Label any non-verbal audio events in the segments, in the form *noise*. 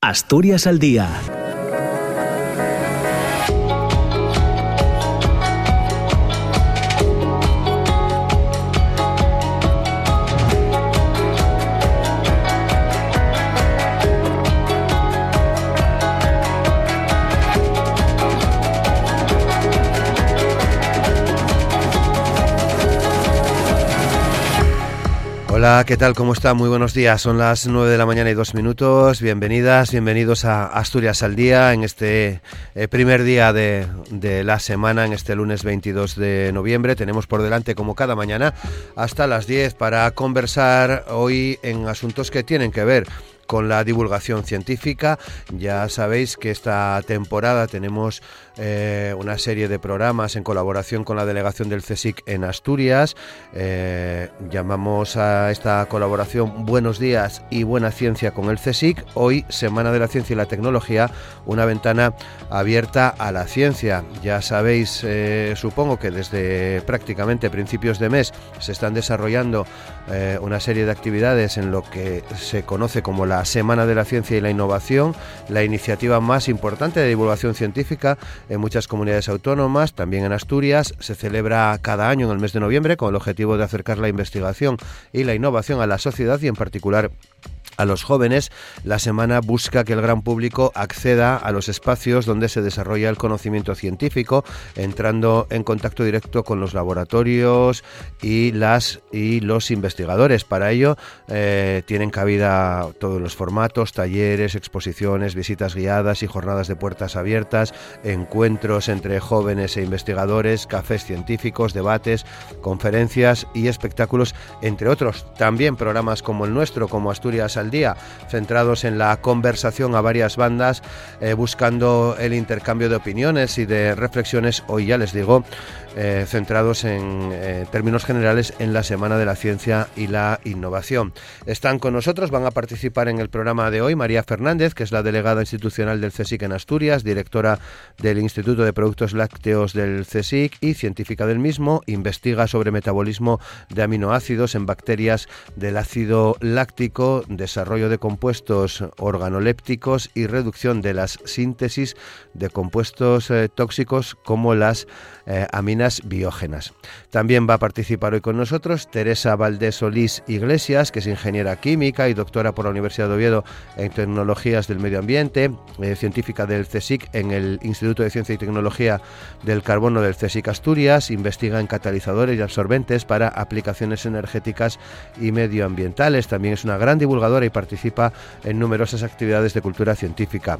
Asturias al día ¿qué tal? ¿Cómo está? Muy buenos días. Son las 9 de la mañana y dos minutos. Bienvenidas, bienvenidos a Asturias al Día en este eh, primer día de, de, la semana, en este lunes 22 de noviembre. Tenemos por delante, como cada mañana, hasta las 10 para conversar hoy en asuntos que tienen que ver con la divulgación científica. Ya sabéis que esta temporada tenemos eh, una serie de programas en colaboración con la delegación del CSIC en Asturias. Eh, llamamos a esta colaboración Buenos días y Buena Ciencia con el CSIC. Hoy, Semana de la Ciencia y la Tecnología, una ventana abierta a la ciencia. Ya sabéis, eh, supongo que desde prácticamente principios de mes se están desarrollando una serie de actividades en lo que se conoce como la Semana de la Ciencia y la Innovación, la iniciativa más importante de divulgación científica en muchas comunidades autónomas, también en Asturias. Se celebra cada año en el mes de noviembre con el objetivo de acercar la investigación y la innovación a la sociedad y en particular a los jóvenes, la semana busca que el gran público acceda a los espacios donde se desarrolla el conocimiento científico, entrando en contacto directo con los laboratorios y las y los investigadores. Para ello eh, tienen cabida todos los formatos, talleres, exposiciones, visitas guiadas y jornadas de puertas abiertas, encuentros entre jóvenes e investigadores, cafés científicos, debates, conferencias y espectáculos, entre otros. También programas como el nuestro, como Asturias al día, centrados en la conversación a varias bandas, eh, buscando el intercambio de opiniones y de reflexiones. Hoy ya les digo, eh, centrados en eh, términos generales en la Semana de la Ciencia y la Innovación. Están con nosotros, van a participar en el programa de hoy María Fernández, que es la delegada institucional del CSIC en Asturias, directora del Instituto de Productos Lácteos del CSIC y científica del mismo, investiga sobre metabolismo de aminoácidos en bacterias del ácido láctico, desarrollo de compuestos organolépticos y reducción de las síntesis de compuestos eh, tóxicos como las aminas biógenas. También va a participar hoy con nosotros Teresa Valdés Solís Iglesias, que es ingeniera química y doctora por la Universidad de Oviedo en Tecnologías del Medio Ambiente, eh, científica del CSIC en el Instituto de Ciencia y Tecnología del Carbono del CSIC Asturias, investiga en catalizadores y absorbentes para aplicaciones energéticas y medioambientales. También es una gran divulgadora y participa en numerosas actividades de cultura científica.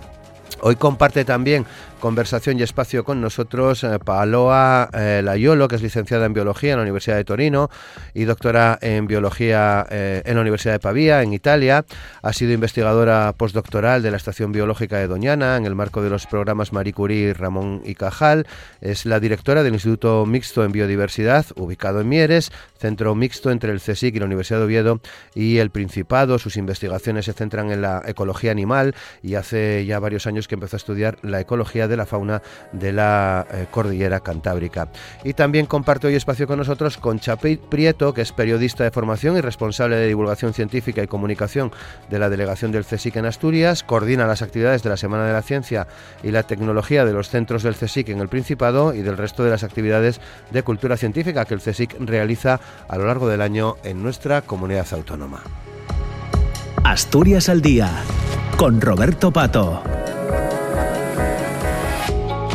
Hoy comparte también conversación y espacio con nosotros eh, Paola eh, Layolo, que es licenciada en Biología en la Universidad de Torino y doctora en Biología eh, en la Universidad de Pavía, en Italia. Ha sido investigadora postdoctoral de la Estación Biológica de Doñana en el marco de los programas Marie Curie, Ramón y Cajal. Es la directora del Instituto Mixto en Biodiversidad, ubicado en Mieres, centro mixto entre el CSIC y la Universidad de Oviedo y el Principado. Sus investigaciones se centran en la ecología animal y hace ya varios años que empezó a estudiar la ecología de la fauna de la eh, cordillera cantábrica. Y también comparte hoy espacio con nosotros con Chapey Prieto, que es periodista de formación y responsable de divulgación científica y comunicación de la delegación del CSIC en Asturias, coordina las actividades de la Semana de la Ciencia y la Tecnología de los centros del CSIC en el Principado y del resto de las actividades de cultura científica que el CSIC realiza a lo largo del año en nuestra comunidad autónoma. Asturias al Día, con Roberto Pato.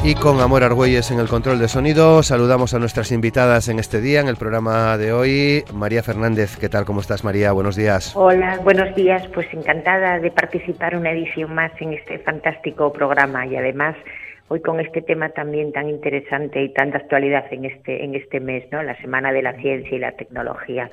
Y con Amor Argüelles en el control de sonido, saludamos a nuestras invitadas en este día, en el programa de hoy. María Fernández, ¿qué tal? ¿Cómo estás, María? Buenos días. Hola, buenos días. Pues encantada de participar una edición más en este fantástico programa y además hoy con este tema también tan interesante y tanta actualidad en este, en este mes, ¿no? La Semana de la Ciencia y la Tecnología.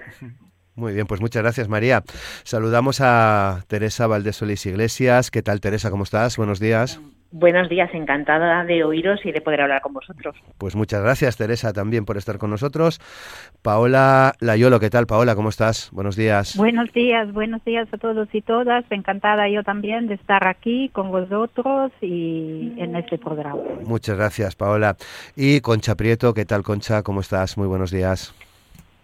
Muy bien, pues muchas gracias, María. Saludamos a Teresa Valdesolis Iglesias. ¿Qué tal, Teresa? ¿Cómo estás? Buenos días. Buenos días, encantada de oíros y de poder hablar con vosotros. Pues muchas gracias, Teresa, también por estar con nosotros. Paola Layolo, ¿qué tal, Paola? ¿Cómo estás? Buenos días. Buenos días, buenos días a todos y todas. Encantada yo también de estar aquí con vosotros y en este programa. Muchas gracias, Paola. Y Concha Prieto, ¿qué tal, Concha? ¿Cómo estás? Muy buenos días.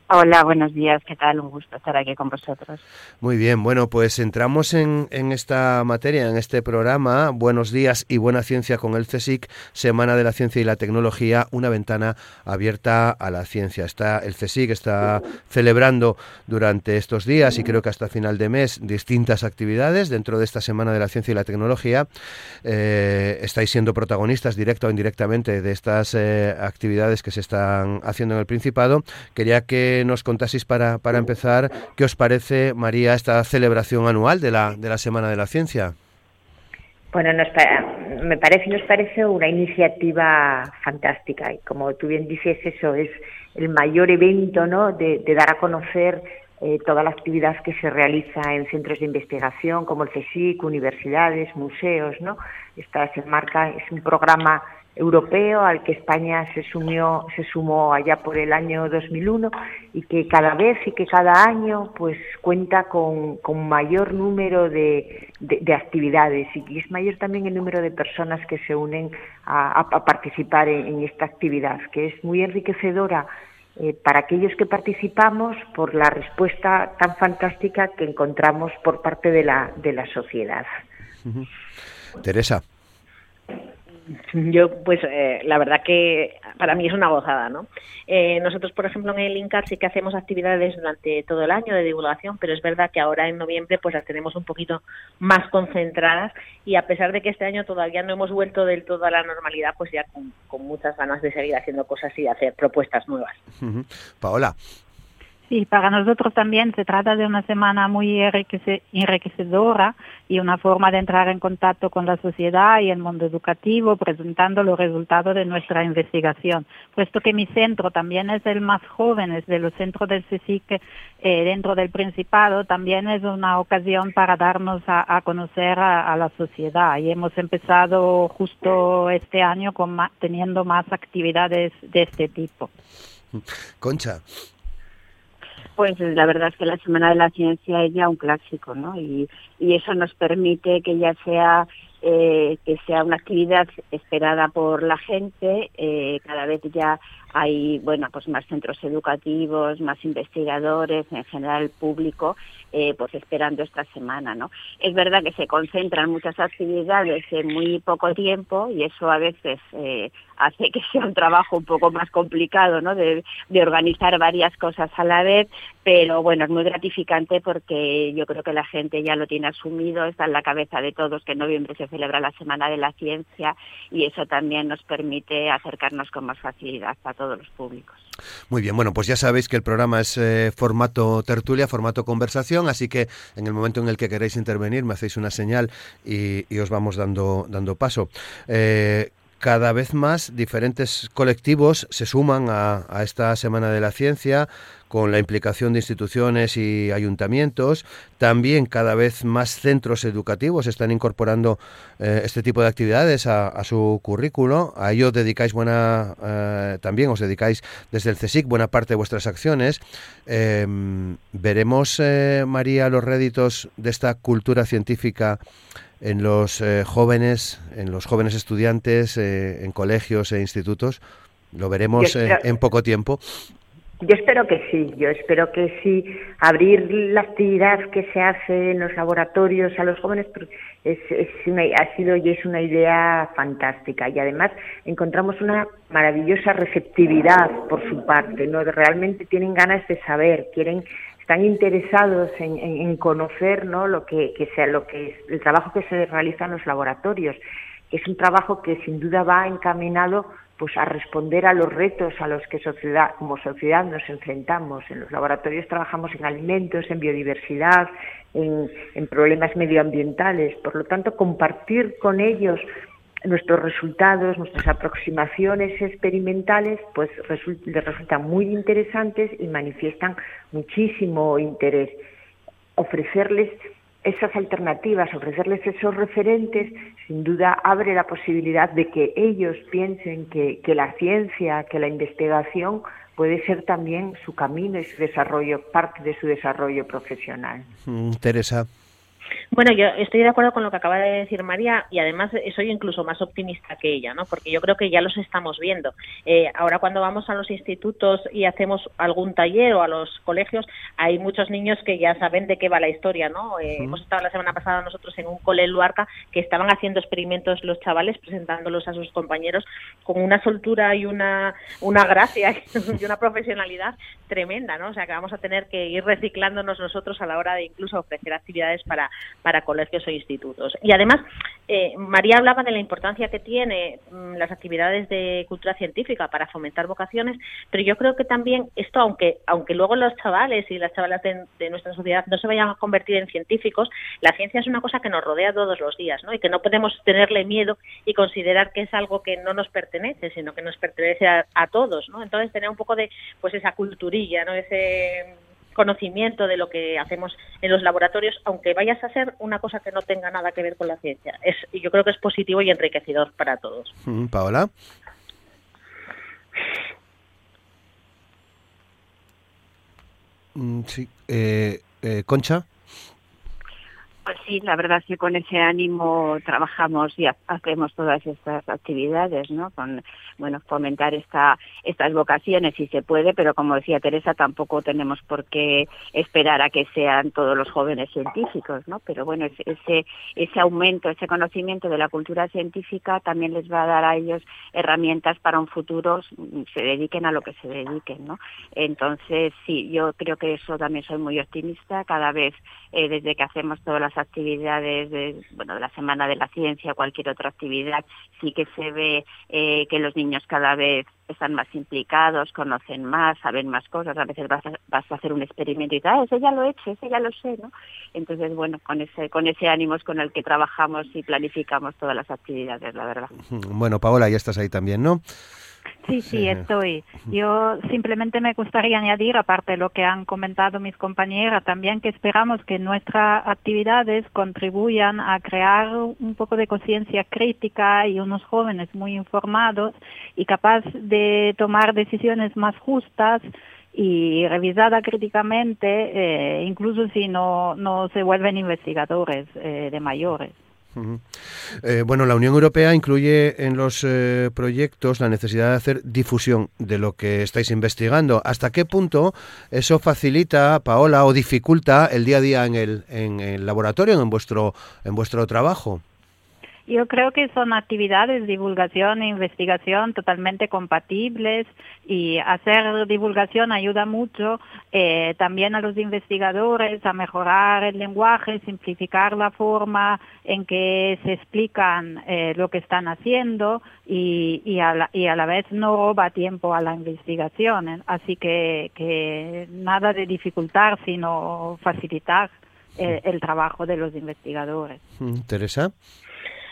Hola, buenos días, ¿qué tal? Un gusto estar aquí con vosotros. Muy bien, bueno, pues entramos en, esta materia, en este programa, Buenos días y Buena Ciencia con el CSIC, Semana de la Ciencia y la Tecnología, una ventana abierta a la ciencia. Está, el CSIC está celebrando durante estos días y creo que hasta final de mes distintas actividades dentro de esta Semana de la Ciencia y la Tecnología. Eh, estáis siendo protagonistas directa o indirectamente de estas eh, actividades que se están haciendo en el Principado. Quería que nos contaseis para, para empezar qué os parece, María, esta celebración anual de la, de la Semana de la Ciencia. Bueno, nos, me parece nos parece una iniciativa fantástica y como tú bien dices, eso es el mayor evento ¿no? de, de dar a conocer eh, toda la actividad que se realiza en centros de investigación como el CSIC, universidades, museos, ¿no? Esta se marca, es un programa europeo al que España se sumió, se sumó allá por el año 2001 y que cada vez y que cada año pues cuenta con, con mayor número de, de, actividades y es mayor también el número de personas que se unen a, a participar en, en, esta actividad que es muy enriquecedora eh, para aquellos que participamos por la respuesta tan fantástica que encontramos por parte de la, de la sociedad. Teresa. Yo, pues, eh, la verdad que para mí es una gozada, ¿no? Eh, nosotros, por ejemplo, en el INCAR sí que hacemos actividades durante todo el año de divulgación, pero es verdad que ahora en noviembre pues las tenemos un poquito más concentradas y a pesar de que este año todavía no hemos vuelto del todo a la normalidad, pues ya con, muchas ganas de seguir haciendo cosas y hacer propuestas nuevas. Paola, Sí, para nosotros también se trata de una semana muy enriquecedora y una forma de entrar en contacto con la sociedad y el mundo educativo presentando los resultados de nuestra investigación. Puesto que mi centro también es el más joven, de los centros del CSIC eh, dentro del Principado, también es una ocasión para darnos a, conocer a, la sociedad y hemos empezado justo este año con teniendo más actividades de este tipo. Concha, pues la verdad es que la Semana de la Ciencia es ya un clásico, ¿no? Y, y eso nos permite que ya sea eh, que sea una actividad esperada por la gente, eh, cada vez ya hay bueno pues más centros educativos, más investigadores, en general el público, eh, pues esperando esta semana, ¿no? Es verdad que se concentran muchas actividades en muy poco tiempo y eso a veces hace que sea un trabajo un poco más complicado, ¿no? De, de, organizar varias cosas a la vez, pero bueno, es muy gratificante porque yo creo que la gente ya lo tiene asumido, está en la cabeza de todos que en noviembre se celebra la Semana de la Ciencia y eso también nos permite acercarnos con más facilidad a todos los públicos. Muy bien, bueno, pues ya sabéis que el programa es eh, formato tertulia, formato conversación, así que en el momento en el que queréis intervenir me hacéis una señal y, os vamos dando, dando paso. Eh, cada vez más diferentes colectivos se suman a, esta Semana de la Ciencia con la implicación de instituciones y ayuntamientos. También cada vez más centros educativos están incorporando eh, este tipo de actividades a, su currículo. A ello dedicáis buena, eh, también os dedicáis desde el CSIC buena parte de vuestras acciones. Em, veremos, eh, María, los réditos de esta cultura científica en los eh, jóvenes, en los jóvenes estudiantes, eh, en colegios e institutos? ¿Lo veremos eh, en poco tiempo? Yo espero que sí, yo espero que sí. Abrir la actividad que se hace en los laboratorios a los jóvenes es, es una, ha sido y es una idea fantástica y además encontramos una maravillosa receptividad por su parte, ¿no? Realmente tienen ganas de saber, quieren están interesados en, conocer ¿no? lo que, sea lo que es el trabajo que se realiza en los laboratorios que es un trabajo que sin duda va encaminado pues a responder a los retos a los que sociedad como sociedad nos enfrentamos en los laboratorios trabajamos en alimentos en biodiversidad en, problemas medioambientales por lo tanto compartir con ellos nuestros resultados, nuestras aproximaciones experimentales, pues les resultan muy interesantes y manifiestan muchísimo interés. Ofrecerles esas alternativas, ofrecerles esos referentes, sin duda abre la posibilidad de que ellos piensen que, que la ciencia, que la investigación puede ser también su camino y su desarrollo, parte de su desarrollo profesional. Mm, Teresa. Bueno, yo estoy de acuerdo con lo que acaba de decir María y además soy incluso más optimista que ella, ¿no? Porque yo creo que ya los estamos viendo. Eh, ahora cuando vamos a los institutos y hacemos algún taller o a los colegios, hay muchos niños que ya saben de qué va la historia, ¿no? Eh, hemos estado la semana pasada nosotros en un cole en Luarca que estaban haciendo experimentos los chavales presentándolos a sus compañeros con una soltura y una, una gracia *laughs* y una profesionalidad tremenda, ¿no? O sea que vamos a tener que ir reciclándonos nosotros a la hora de incluso ofrecer actividades para, para colegios o institutos. Y además, eh, María hablaba de la importancia que tiene mm, las actividades de cultura científica para fomentar vocaciones, pero yo creo que también esto, aunque, aunque luego los chavales y las chavalas de, nuestra sociedad no se vayan a convertir en científicos, la ciencia es una cosa que nos rodea todos los días, ¿no? Y que no podemos tenerle miedo y considerar que es algo que no nos pertenece, sino que nos pertenece a, a todos, ¿no? Entonces tener un poco de, pues esa culturilla, ¿no? Ese conocimiento de lo que hacemos en los laboratorios, aunque vayas a hacer una cosa que no tenga nada que ver con la ciencia. Es, yo creo que es positivo y enriquecedor para todos. Mm, Paola. Mm, sí. Eh, eh, Concha. Pues sí, la verdad es que con ese ánimo trabajamos y hacemos todas estas actividades, ¿no? Con, bueno, fomentar esta, estas vocaciones si se puede, pero como decía Teresa, tampoco tenemos por qué esperar a que sean todos los jóvenes científicos, ¿no? Pero bueno, ese, ese aumento, ese conocimiento de la cultura científica también les va a dar a ellos herramientas para un futuro, se dediquen a lo que se dediquen, ¿no? Entonces, sí, yo creo que eso también soy muy optimista, cada vez eh, desde que hacemos todas las actividades de, bueno, de la Semana de la Ciencia, cualquier otra actividad, sí que se ve eh, que los niños cada vez están más implicados, conocen más, saben más cosas, a veces vas a, vas a hacer un experimento y tal, ah, ese ya lo he hecho, ese ya lo sé, ¿no? Entonces, bueno, con ese, con ese ánimo es con el que trabajamos y planificamos todas las actividades, la verdad. Bueno, Paola, ya estás ahí también, ¿no? Sí, sí, estoy. Yo simplemente me gustaría añadir, aparte de lo que han comentado mis compañeras, también que esperamos que nuestras actividades contribuyan a crear un poco de conciencia crítica y unos jóvenes muy informados y capaces de tomar decisiones más justas y revisada críticamente, eh, incluso si no, no se vuelven investigadores eh, de mayores. Eh, bueno, la Unión Europea incluye en los eh, proyectos la necesidad de hacer difusión de lo que estáis investigando. ¿Hasta qué punto eso facilita, Paola, o dificulta el día a día en el, en el laboratorio, en vuestro, en vuestro trabajo? Yo creo que son actividades, de divulgación e investigación totalmente compatibles y hacer divulgación ayuda mucho eh, también a los investigadores a mejorar el lenguaje, simplificar la forma en que se explican eh, lo que están haciendo y, y, a la, y a la vez no roba tiempo a la investigación. Así que, que nada de dificultar, sino facilitar eh, el trabajo de los investigadores. Mm, Teresa.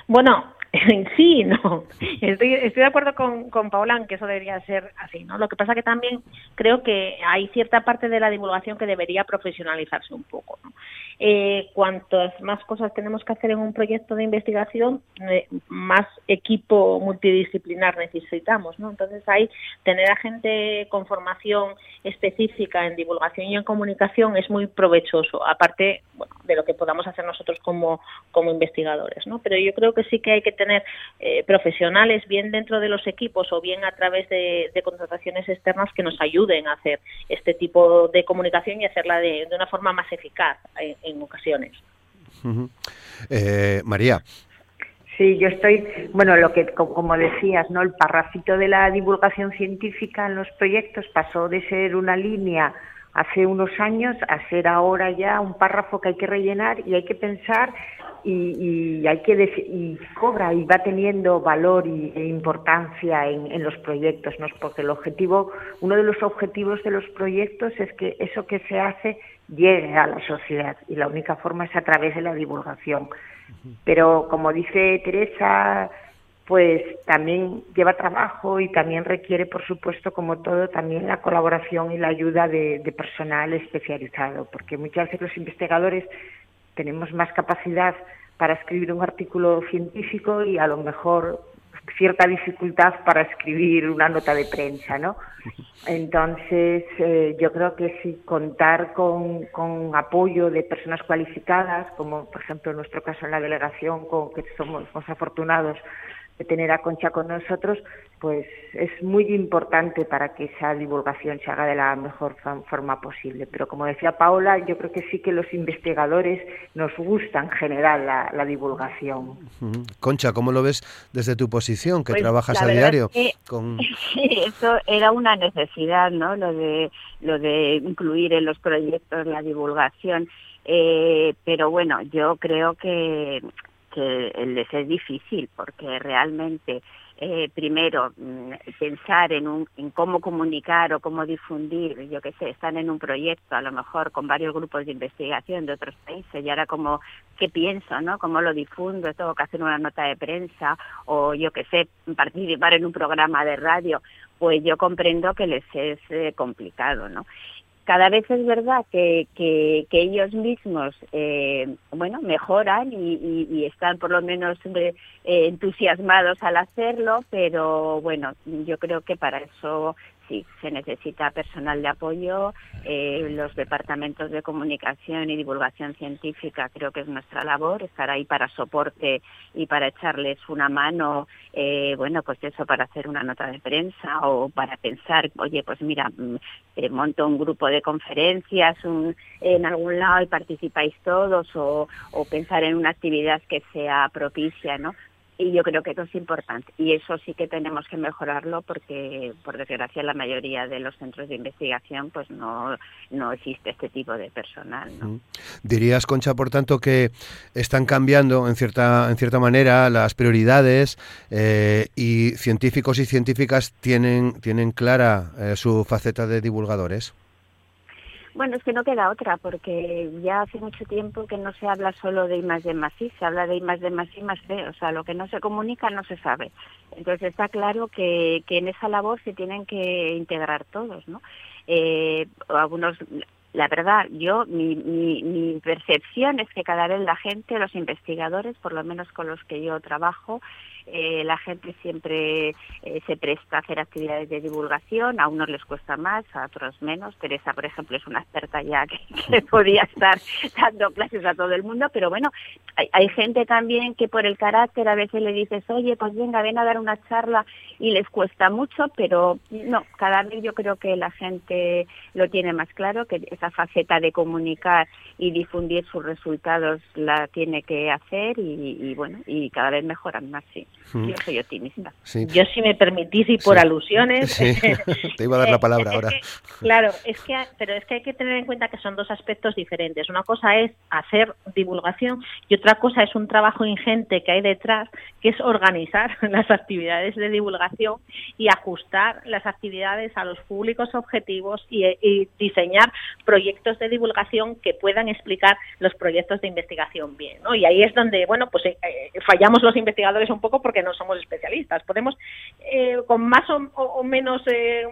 Bueno, *laughs* sí, no. Estoy, estoy de acuerdo con, con Paola en que eso debería ser así, ¿no? Lo que pasa que también creo que hay cierta parte de la divulgación que debería profesionalizarse un poco, ¿no? Eh, cuantas más cosas tenemos que hacer en un proyecto de investigación, eh, más equipo multidisciplinar necesitamos, ¿no? Entonces ahí tener a gente con formación específica en divulgación y en comunicación es muy provechoso, aparte de lo que podamos hacer nosotros como, como investigadores, ¿no? Pero yo creo que sí que hay que tener eh, profesionales bien dentro de los equipos o bien a través de, contrataciones externas que nos ayuden a hacer este tipo de comunicación y hacerla de, de una forma más eficaz en ocasiones. Eh, María. Sí, yo estoy, bueno, lo que como decías, ¿no? El parrafito de la divulgación científica en los proyectos pasó de ser una línea hace unos años a ser ahora ya un párrafo que hay que rellenar y hay que pensar y, hay que y cobra y va teniendo valor y, e importancia en, en, los proyectos, ¿no? Porque el objetivo, uno de los objetivos de los proyectos es que eso que se hace llegue a la sociedad y la única forma es a través de la divulgación. Pero como dice Teresa, pues también lleva trabajo y también requiere, por supuesto, como todo, también la colaboración y la ayuda de, personal especializado, porque muchas veces los investigadores tenemos más capacidad para escribir un artículo científico y a lo mejor cierta dificultad para escribir una nota de prensa, ¿no? *laughs* Entonces, eh, yo creo que sí, contar con, con, apoyo de personas cualificadas, como por ejemplo en nuestro caso en la delegación, con que somos, somos afortunados de tener a Concha con nosotros, pues es muy importante para que esa divulgación se haga de la mejor forma posible. Pero como decía Paola, yo creo que sí que los investigadores nos gusta en general la, divulgación. Concha, ¿cómo lo ves desde tu posición, que pues trabajas a diario? con... *laughs* Sí, eso era una necesidad, ¿no? Lo de, lo de incluir en los proyectos la divulgación. Eh, pero bueno, yo creo que que les es difícil porque realmente eh, primero mm, pensar en, un, en cómo comunicar o cómo difundir, yo qué sé, están en un proyecto a lo mejor con varios grupos de investigación de otros países y ahora como qué pienso, ¿no? ¿Cómo lo difundo? Tengo que hacer una nota de prensa o yo qué sé, participar en un programa de radio, pues yo comprendo que les es eh, complicado, ¿no? Cada vez es verdad que, que, ellos mismos eh, bueno mejoran y, están por lo menos eh, entusiasmados al hacerlo pero bueno yo creo que para eso sí, se necesita personal de apoyo, eh, los departamentos de comunicación y divulgación científica creo que es nuestra labor, estar ahí para soporte y para echarles una mano, eh, bueno, pues eso, para hacer una nota de prensa o para pensar, oye, pues mira, mm, eh, monto un grupo de conferencias en algún lado y participáis todos o, o pensar en una actividad que sea propicia, ¿no? Y yo creo que eso es importante. Y eso sí que tenemos que mejorarlo porque por desgracia la mayoría de los centros de investigación pues no no existe este tipo de personal ¿no? dirías Concha por tanto que están cambiando en cierta en cierta manera las prioridades eh, y científicos y científicas tienen tienen clara eh, su faceta de divulgadores bueno, es que no queda otra, porque ya hace mucho tiempo que no se habla solo de I de se habla de I más de más más B, o sea, lo que no se comunica no se sabe. Entonces está claro que, que en esa labor se tienen que integrar todos, ¿no? Eh, algunos la verdad, yo, mi, mi, mi, percepción es que cada vez la gente, los investigadores, por lo menos con los que yo trabajo, eh, la gente siempre eh, se presta a hacer actividades de divulgación, a unos les cuesta más, a otros menos. Teresa, por ejemplo, es una experta ya *laughs* que, podía estar dando clases a todo el mundo, pero bueno, hay, hay, gente también que por el carácter a veces le dices, oye, pues venga, ven a dar una charla y les cuesta mucho, pero no, cada vez yo creo que la gente lo tiene más claro, que esa faceta de comunicar y difundir sus resultados la tiene que hacer y, y bueno, y cada vez mejoran más, sí. Yo soy optimista. Yo, si me permitís, y por alusiones. *laughs* Te iba a dar la palabra ahora. claro, es que, pero es que hay que tener en cuenta que son dos aspectos diferentes. Una cosa es hacer divulgación y otra cosa es un trabajo ingente que hay detrás, que es organizar *laughs* las actividades de divulgación y ajustar las actividades a los públicos objetivos y, diseñar proyectos de divulgación que puedan explicar los proyectos de investigación bien. ¿no? Y ahí es donde, bueno, pues eh, eh, fallamos los investigadores un poco porque no somos especialistas. Podemos, eh, con más o, menos, eh,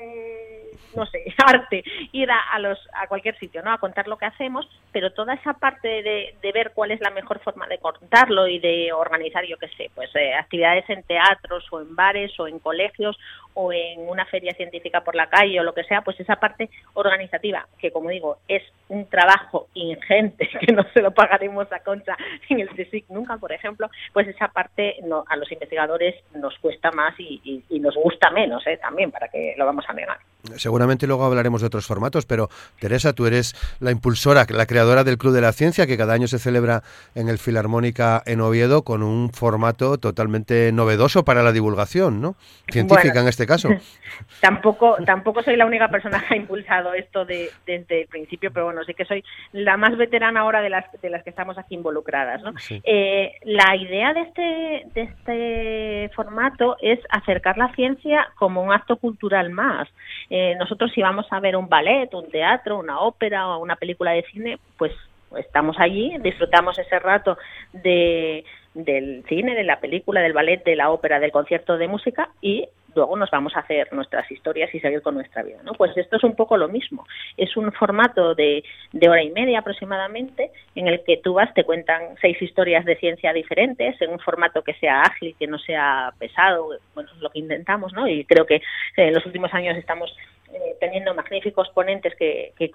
no sé, *laughs* arte, ir a, los, a cualquier sitio, ¿no? A contar lo que hacemos, pero toda esa parte de, de ver cuál es la mejor forma de contarlo y de organizar, yo qué sé, pues eh, actividades en teatros o en bares o en colegios o en una feria científica por la calle o lo que sea, pues esa parte organizativa, que como digo, es un trabajo ingente, *laughs* que no se lo pagaremos a Concha en el CSIC nunca, por ejemplo, pues esa parte no, a los investigadores nos cuesta más y, y, nos gusta menos ¿eh? también, para que lo vamos a negar. Seguramente luego hablaremos de otros formatos, pero Teresa, tú eres la impulsora, la creadora del Club de la Ciencia, que cada año se celebra en el Filarmónica en Oviedo con un formato totalmente novedoso para la divulgación, ¿no? Científica en este caso. *laughs* tampoco, tampoco soy la única persona que ha impulsado esto de, desde el principio, pero bueno, sí que soy la más veterana ahora de las, de las que estamos aquí involucradas, ¿no? Eh, la idea de este, de este formato es acercar la ciencia como un acto cultural más. Eh, nosotros si vamos a ver un ballet, un teatro, una ópera o una película de cine, pues estamos allí, disfrutamos ese rato de, del cine, de la película, del ballet, de la ópera, del concierto de música y luego nos vamos a hacer nuestras historias y seguir con nuestra vida. ¿no? Pues esto es un poco lo mismo. Es un formato de, de hora y media aproximadamente en el que tú vas, te cuentan seis historias de ciencia diferentes en un formato que sea ágil, que no sea pesado, bueno, lo que intentamos, ¿no? Y creo que eh, en los últimos años estamos eh, teniendo magníficos ponentes que, que,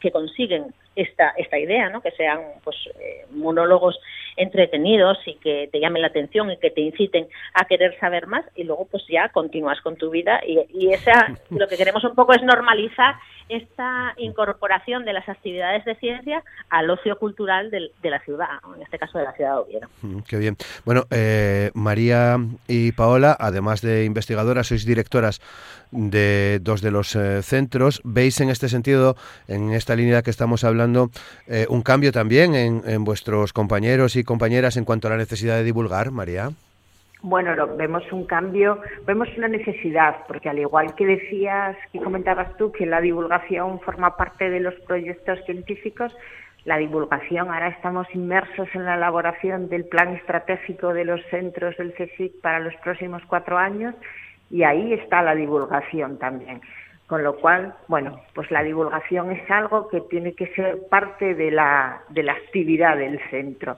que, consiguen esta, esta idea, ¿no? que sean pues, eh, monólogos entretenidos y que te llamen la atención y que te inciten a querer saber más y luego pues ya continúas con tu vida y, y esa *laughs* lo que queremos un poco es normalizar esta incorporación de las actividades de ciencia al ocio cultural de, de la ciudad, en este caso de la ciudad de Oviedo. Mm, qué bien. Bueno, eh, María y Paola, además de investigadoras, sois directoras de dos de los eh, centros. ¿Veis en este sentido, en esta línea que estamos hablando, eh, un cambio también en, vuestros compañeros y compañeras en cuanto a la necesidad de divulgar, María? Bueno, vemos un cambio, vemos una necesidad, porque al igual que decías, que comentabas tú, que la divulgación forma parte de los proyectos científicos, la divulgación, ahora estamos inmersos en la elaboración del plan estratégico de los centros del CSIC para los próximos cuatro años y ahí está la divulgación también. Con lo cual, bueno, pues la divulgación es algo que tiene que ser parte de la, de la actividad del centro.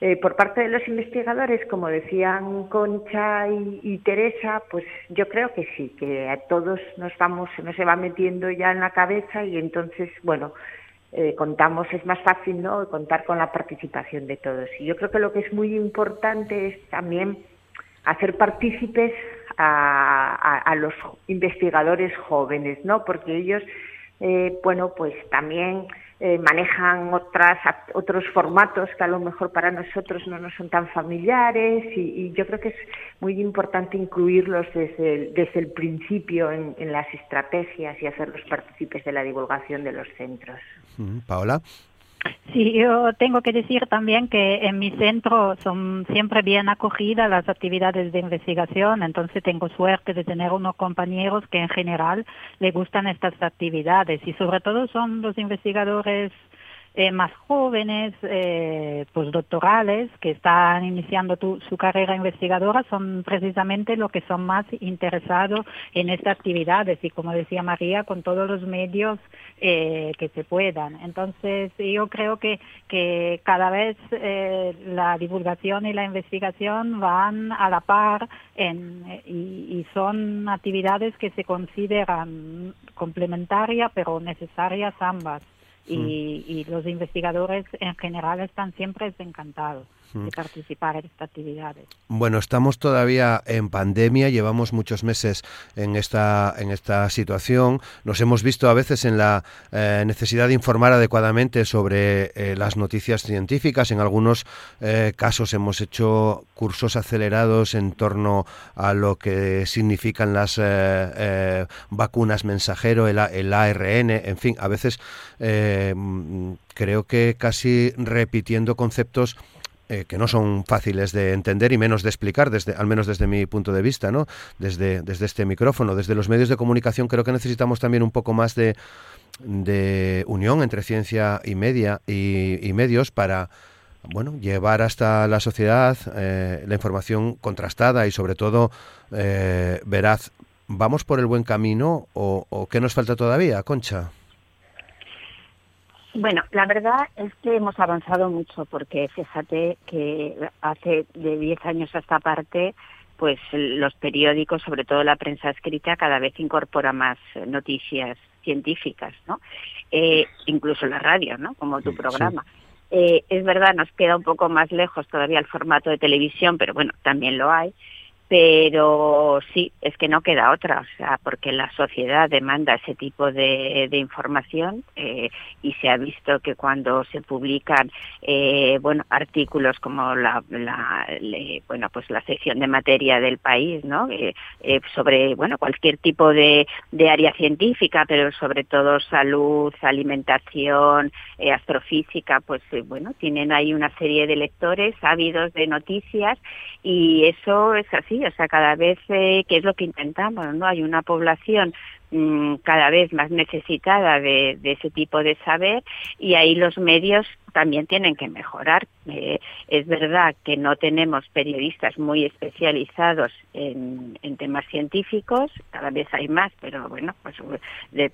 Eh, por parte de los investigadores, como decían Concha y, y, Teresa, pues yo creo que sí, que a todos nos vamos, nos se va metiendo ya en la cabeza y entonces, bueno, eh, contamos, es más fácil, ¿no? Contar con la participación de todos. Y yo creo que lo que es muy importante es también hacer partícipes a, a, los investigadores jóvenes, ¿no? Porque ellos, eh, bueno, pues también eh, manejan otras, otros formatos que a lo mejor para nosotros no nos son tan familiares y, yo creo que es muy importante incluirlos desde el, desde el principio en, en, las estrategias y hacerlos partícipes de la divulgación de los centros. Paola. Sí, yo tengo que decir también que en mi centro son siempre bien acogidas las actividades de investigación, entonces tengo suerte de tener unos compañeros que en general le gustan estas actividades y sobre todo son los investigadores eh, más jóvenes, eh, postdoctorales, que están iniciando tu, su carrera investigadora, son precisamente los que son más interesados en estas actividades y, como decía María, con todos los medios eh, que se puedan. Entonces, yo creo que, que cada vez eh, la divulgación y la investigación van a la par en, y, y son actividades que se consideran complementarias pero necesarias ambas y, y, los investigadores en general están siempre encantados de participar en estas actividades. Bueno, estamos todavía en pandemia, llevamos muchos meses en esta, en esta situación. Nos hemos visto a veces en la eh, necesidad de informar adecuadamente sobre eh, las noticias científicas. En algunos eh, casos hemos hecho cursos acelerados en torno a lo que significan las vacunas mensajero, el, el, ARN, en fin, a veces creo que casi repitiendo conceptos eh, que no son fáciles de entender y menos de explicar, desde, al menos desde mi punto de vista, ¿no? Desde, desde este micrófono, desde los medios de comunicación, creo que necesitamos también un poco más de, de unión entre ciencia y media y, y medios para bueno, llevar hasta la sociedad eh, la información contrastada y sobre todo eh, veraz. ¿Vamos por el buen camino o, o qué nos falta todavía, Concha? Bueno, la verdad es que hemos avanzado mucho porque fíjate que hace de 10 años a esta parte pues los periódicos, sobre todo la prensa escrita, cada vez incorpora más noticias científicas, ¿no? Eh, incluso la radio, ¿no? Como tu programa. Sí. Eh, es verdad, nos queda un poco más lejos todavía el formato de televisión, pero bueno, también lo hay pero sí, es que no queda otra, o sea, porque la sociedad demanda ese tipo de, información eh, y se ha visto que cuando se publican, eh, bueno, artículos como la, la bueno, pues la sección de materia del país, ¿no? Eh, eh, sobre, bueno, cualquier tipo de, de área científica, pero sobre todo salud, alimentación, astrofísica, pues bueno, tienen ahí una serie de lectores ávidos de noticias y eso es así, o sea, cada vez eh, que es lo que intentamos, ¿no? Hay una población cada vez más necesitada de, ese tipo de saber y ahí los medios también tienen que mejorar. Eh, es verdad que no tenemos periodistas muy especializados en, temas científicos, cada vez hay más, pero bueno, pues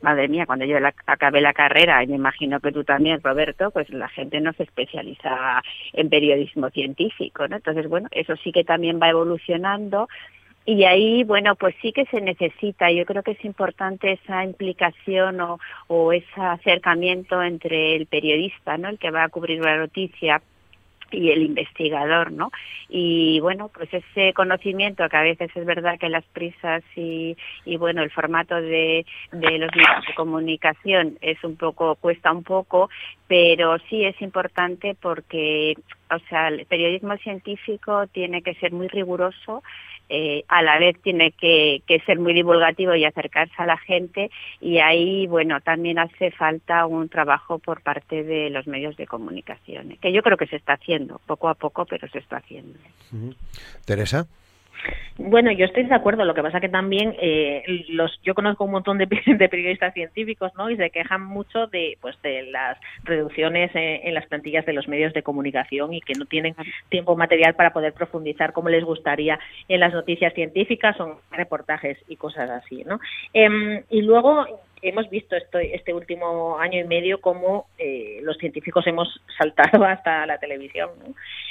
madre mía, cuando yo acabé la carrera, y me imagino que tú también, Roberto, pues la gente no se especializa en periodismo científico, ¿no? Entonces, bueno, eso sí que también va evolucionando y ahí, bueno, pues sí que se necesita. Yo creo que es importante esa implicación o, o ese acercamiento entre el periodista, ¿no? El que va a cubrir la noticia y el investigador, ¿no? Y bueno, pues ese conocimiento que a veces es verdad que las prisas y, y bueno, el formato de, de los medios de comunicación es un poco, cuesta un poco, pero sí es importante porque, o sea, el periodismo científico tiene que ser muy riguroso eh, a la vez tiene que, ser muy divulgativo y acercarse a la gente y ahí, bueno, también hace falta un trabajo por parte de los medios de comunicación, que yo creo que se está haciendo, poco a poco, pero se está haciendo. Teresa. Bueno, yo estoy de acuerdo. Lo que pasa que también eh, los, yo conozco un montón de, *laughs* periodistas científicos, ¿no? Y se quejan mucho de, pues, de las reducciones en, las plantillas de los medios de comunicación y que no tienen tiempo material para poder profundizar como les gustaría en las noticias científicas o en reportajes y cosas así, ¿no? Em, y luego hemos visto este último año y medio cómo eh, los científicos hemos saltado *laughs* hasta la televisión.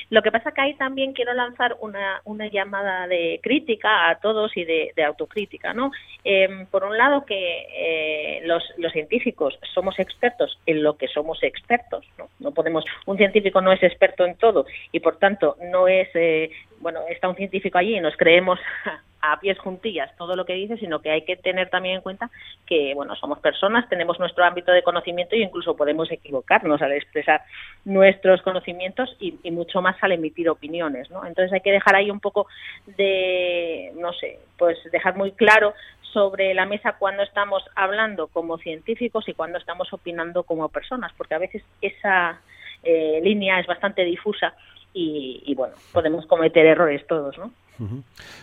Lo que pasa que ahí también quiero lanzar una, una llamada de crítica a todos y de, autocrítica. ¿no? Em, por un lado, que eh, los, los, científicos somos expertos en lo que somos expertos. ¿no? no podemos Un científico no es experto en todo y, por tanto, no es eh, bueno, está un científico allí y nos creemos *laughs* a pies juntillas todo lo que dice, sino que hay que tener también en cuenta que, bueno, somos personas, tenemos nuestro ámbito de conocimiento y incluso podemos equivocarnos al expresar nuestros conocimientos y, mucho más al emitir opiniones, ¿no? Entonces hay que dejar ahí un poco de, no sé, pues dejar muy claro sobre la mesa cuando estamos hablando como científicos y cuando estamos opinando como personas, porque a veces esa eh, línea es bastante difusa y, bueno, podemos cometer errores todos, ¿no?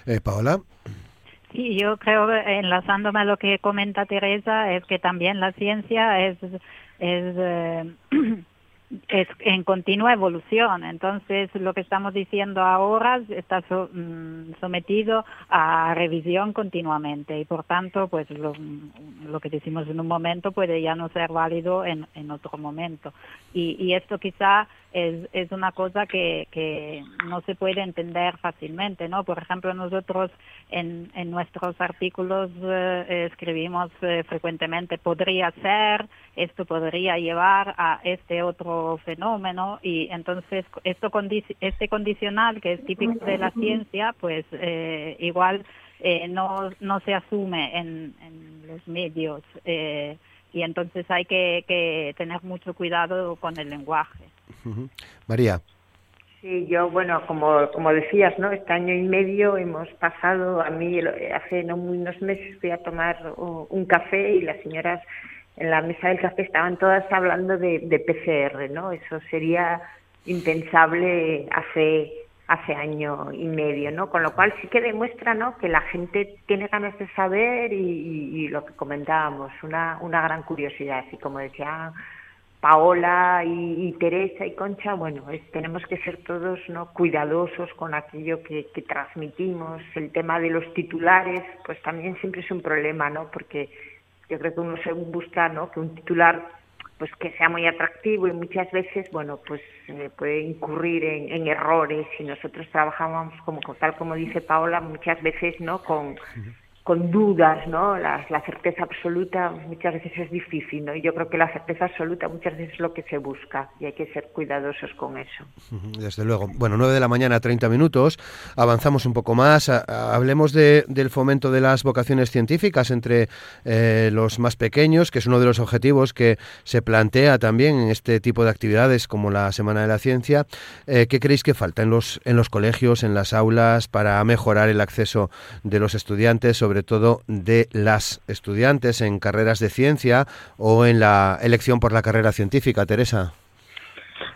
eh, Paola. Sí, yo creo, enlazándome a lo que comenta Teresa, es que también la ciencia es, es eh, *clears throat* es en continua evolución. Entonces, lo que estamos diciendo ahora está mm, sometido a revisión continuamente y, por tanto, pues lo, que decimos en un momento puede ya no ser válido en, en otro momento. Y, y esto quizá es, una cosa que, que no se puede entender fácilmente, ¿no? Por ejemplo, nosotros en, en nuestros artículos eh, escribimos eh, frecuentemente podría ser, esto podría llevar a este otro fenómeno y entonces esto este condicional que es típico de la ciencia, pues eh, igual no, no se asume en, en los medios y entonces hay que, que tener mucho cuidado con el lenguaje. María. Sí, yo, bueno, como, como decías, ¿no? Este año y medio hemos pasado, a mí hace no unos meses fui a tomar un café y las señoras en la mesa del café estaban todas hablando de, PCR, ¿no? Eso sería impensable hace hace año y medio, ¿no? Con lo cual sí que demuestra, ¿no? Que la gente tiene ganas de saber y, lo que comentábamos, una, una gran curiosidad. Y como decía Paola y, Teresa y Concha, bueno, tenemos que ser todos no cuidadosos con aquello que, transmitimos. El tema de los titulares, pues también siempre es un problema, ¿no? Porque yo creo que uno se busca, ¿no? Que un titular, pues que sea muy atractivo y muchas veces, bueno, pues eh, puede incurrir en, errores y nosotros trabajamos como tal como dice Paola muchas veces, ¿no? Con con dudas, ¿no? La, certeza absoluta muchas veces es difícil, ¿no? Y yo creo que la certeza absoluta muchas veces es lo que se busca y hay que ser cuidadosos con eso. Desde luego. Bueno, 9 de la mañana, 30 minutos. Avanzamos un poco más. hablemos de, del fomento de las vocaciones científicas entre eh, los más pequeños, que es uno de los objetivos que se plantea también en este tipo de actividades como la Semana de la Ciencia. Eh, ¿Qué creéis que falta en los, en los colegios, en las aulas, para mejorar el acceso de los estudiantes sobre sobre todo de las estudiantes en carreras de ciencia o en la elección por la carrera científica, Teresa?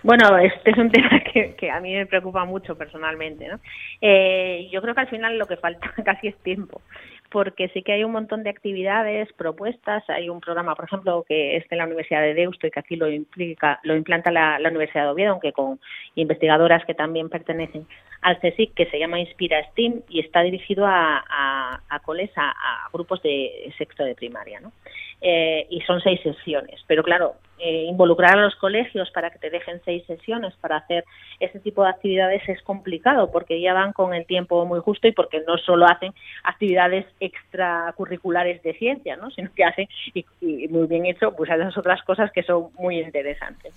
Bueno, este es un *laughs* tema que, a mí me preocupa mucho personalmente. ¿no? Eh, yo creo que al final lo que falta *laughs* casi es tiempo porque sí que hay un montón de actividades propuestas. Hay un programa, por ejemplo, que es de la Universidad de Deusto y que aquí lo implica, lo implanta la, Universidad de Oviedo, aunque con investigadoras que también pertenecen al CSIC, que se llama Inspira STEAM y está dirigido a, a, a coles, a, grupos de sexto de primaria, ¿no? Eh, y son seis sesiones. Pero claro, eh, involucrar a los colegios para que te dejen seis sesiones para hacer ese tipo de actividades es complicado porque ya van con el tiempo muy justo y porque no solo hacen actividades extracurriculares de ciencia, ¿no? sino que hacen, y, muy bien hecho, pues esas otras cosas que son muy interesantes.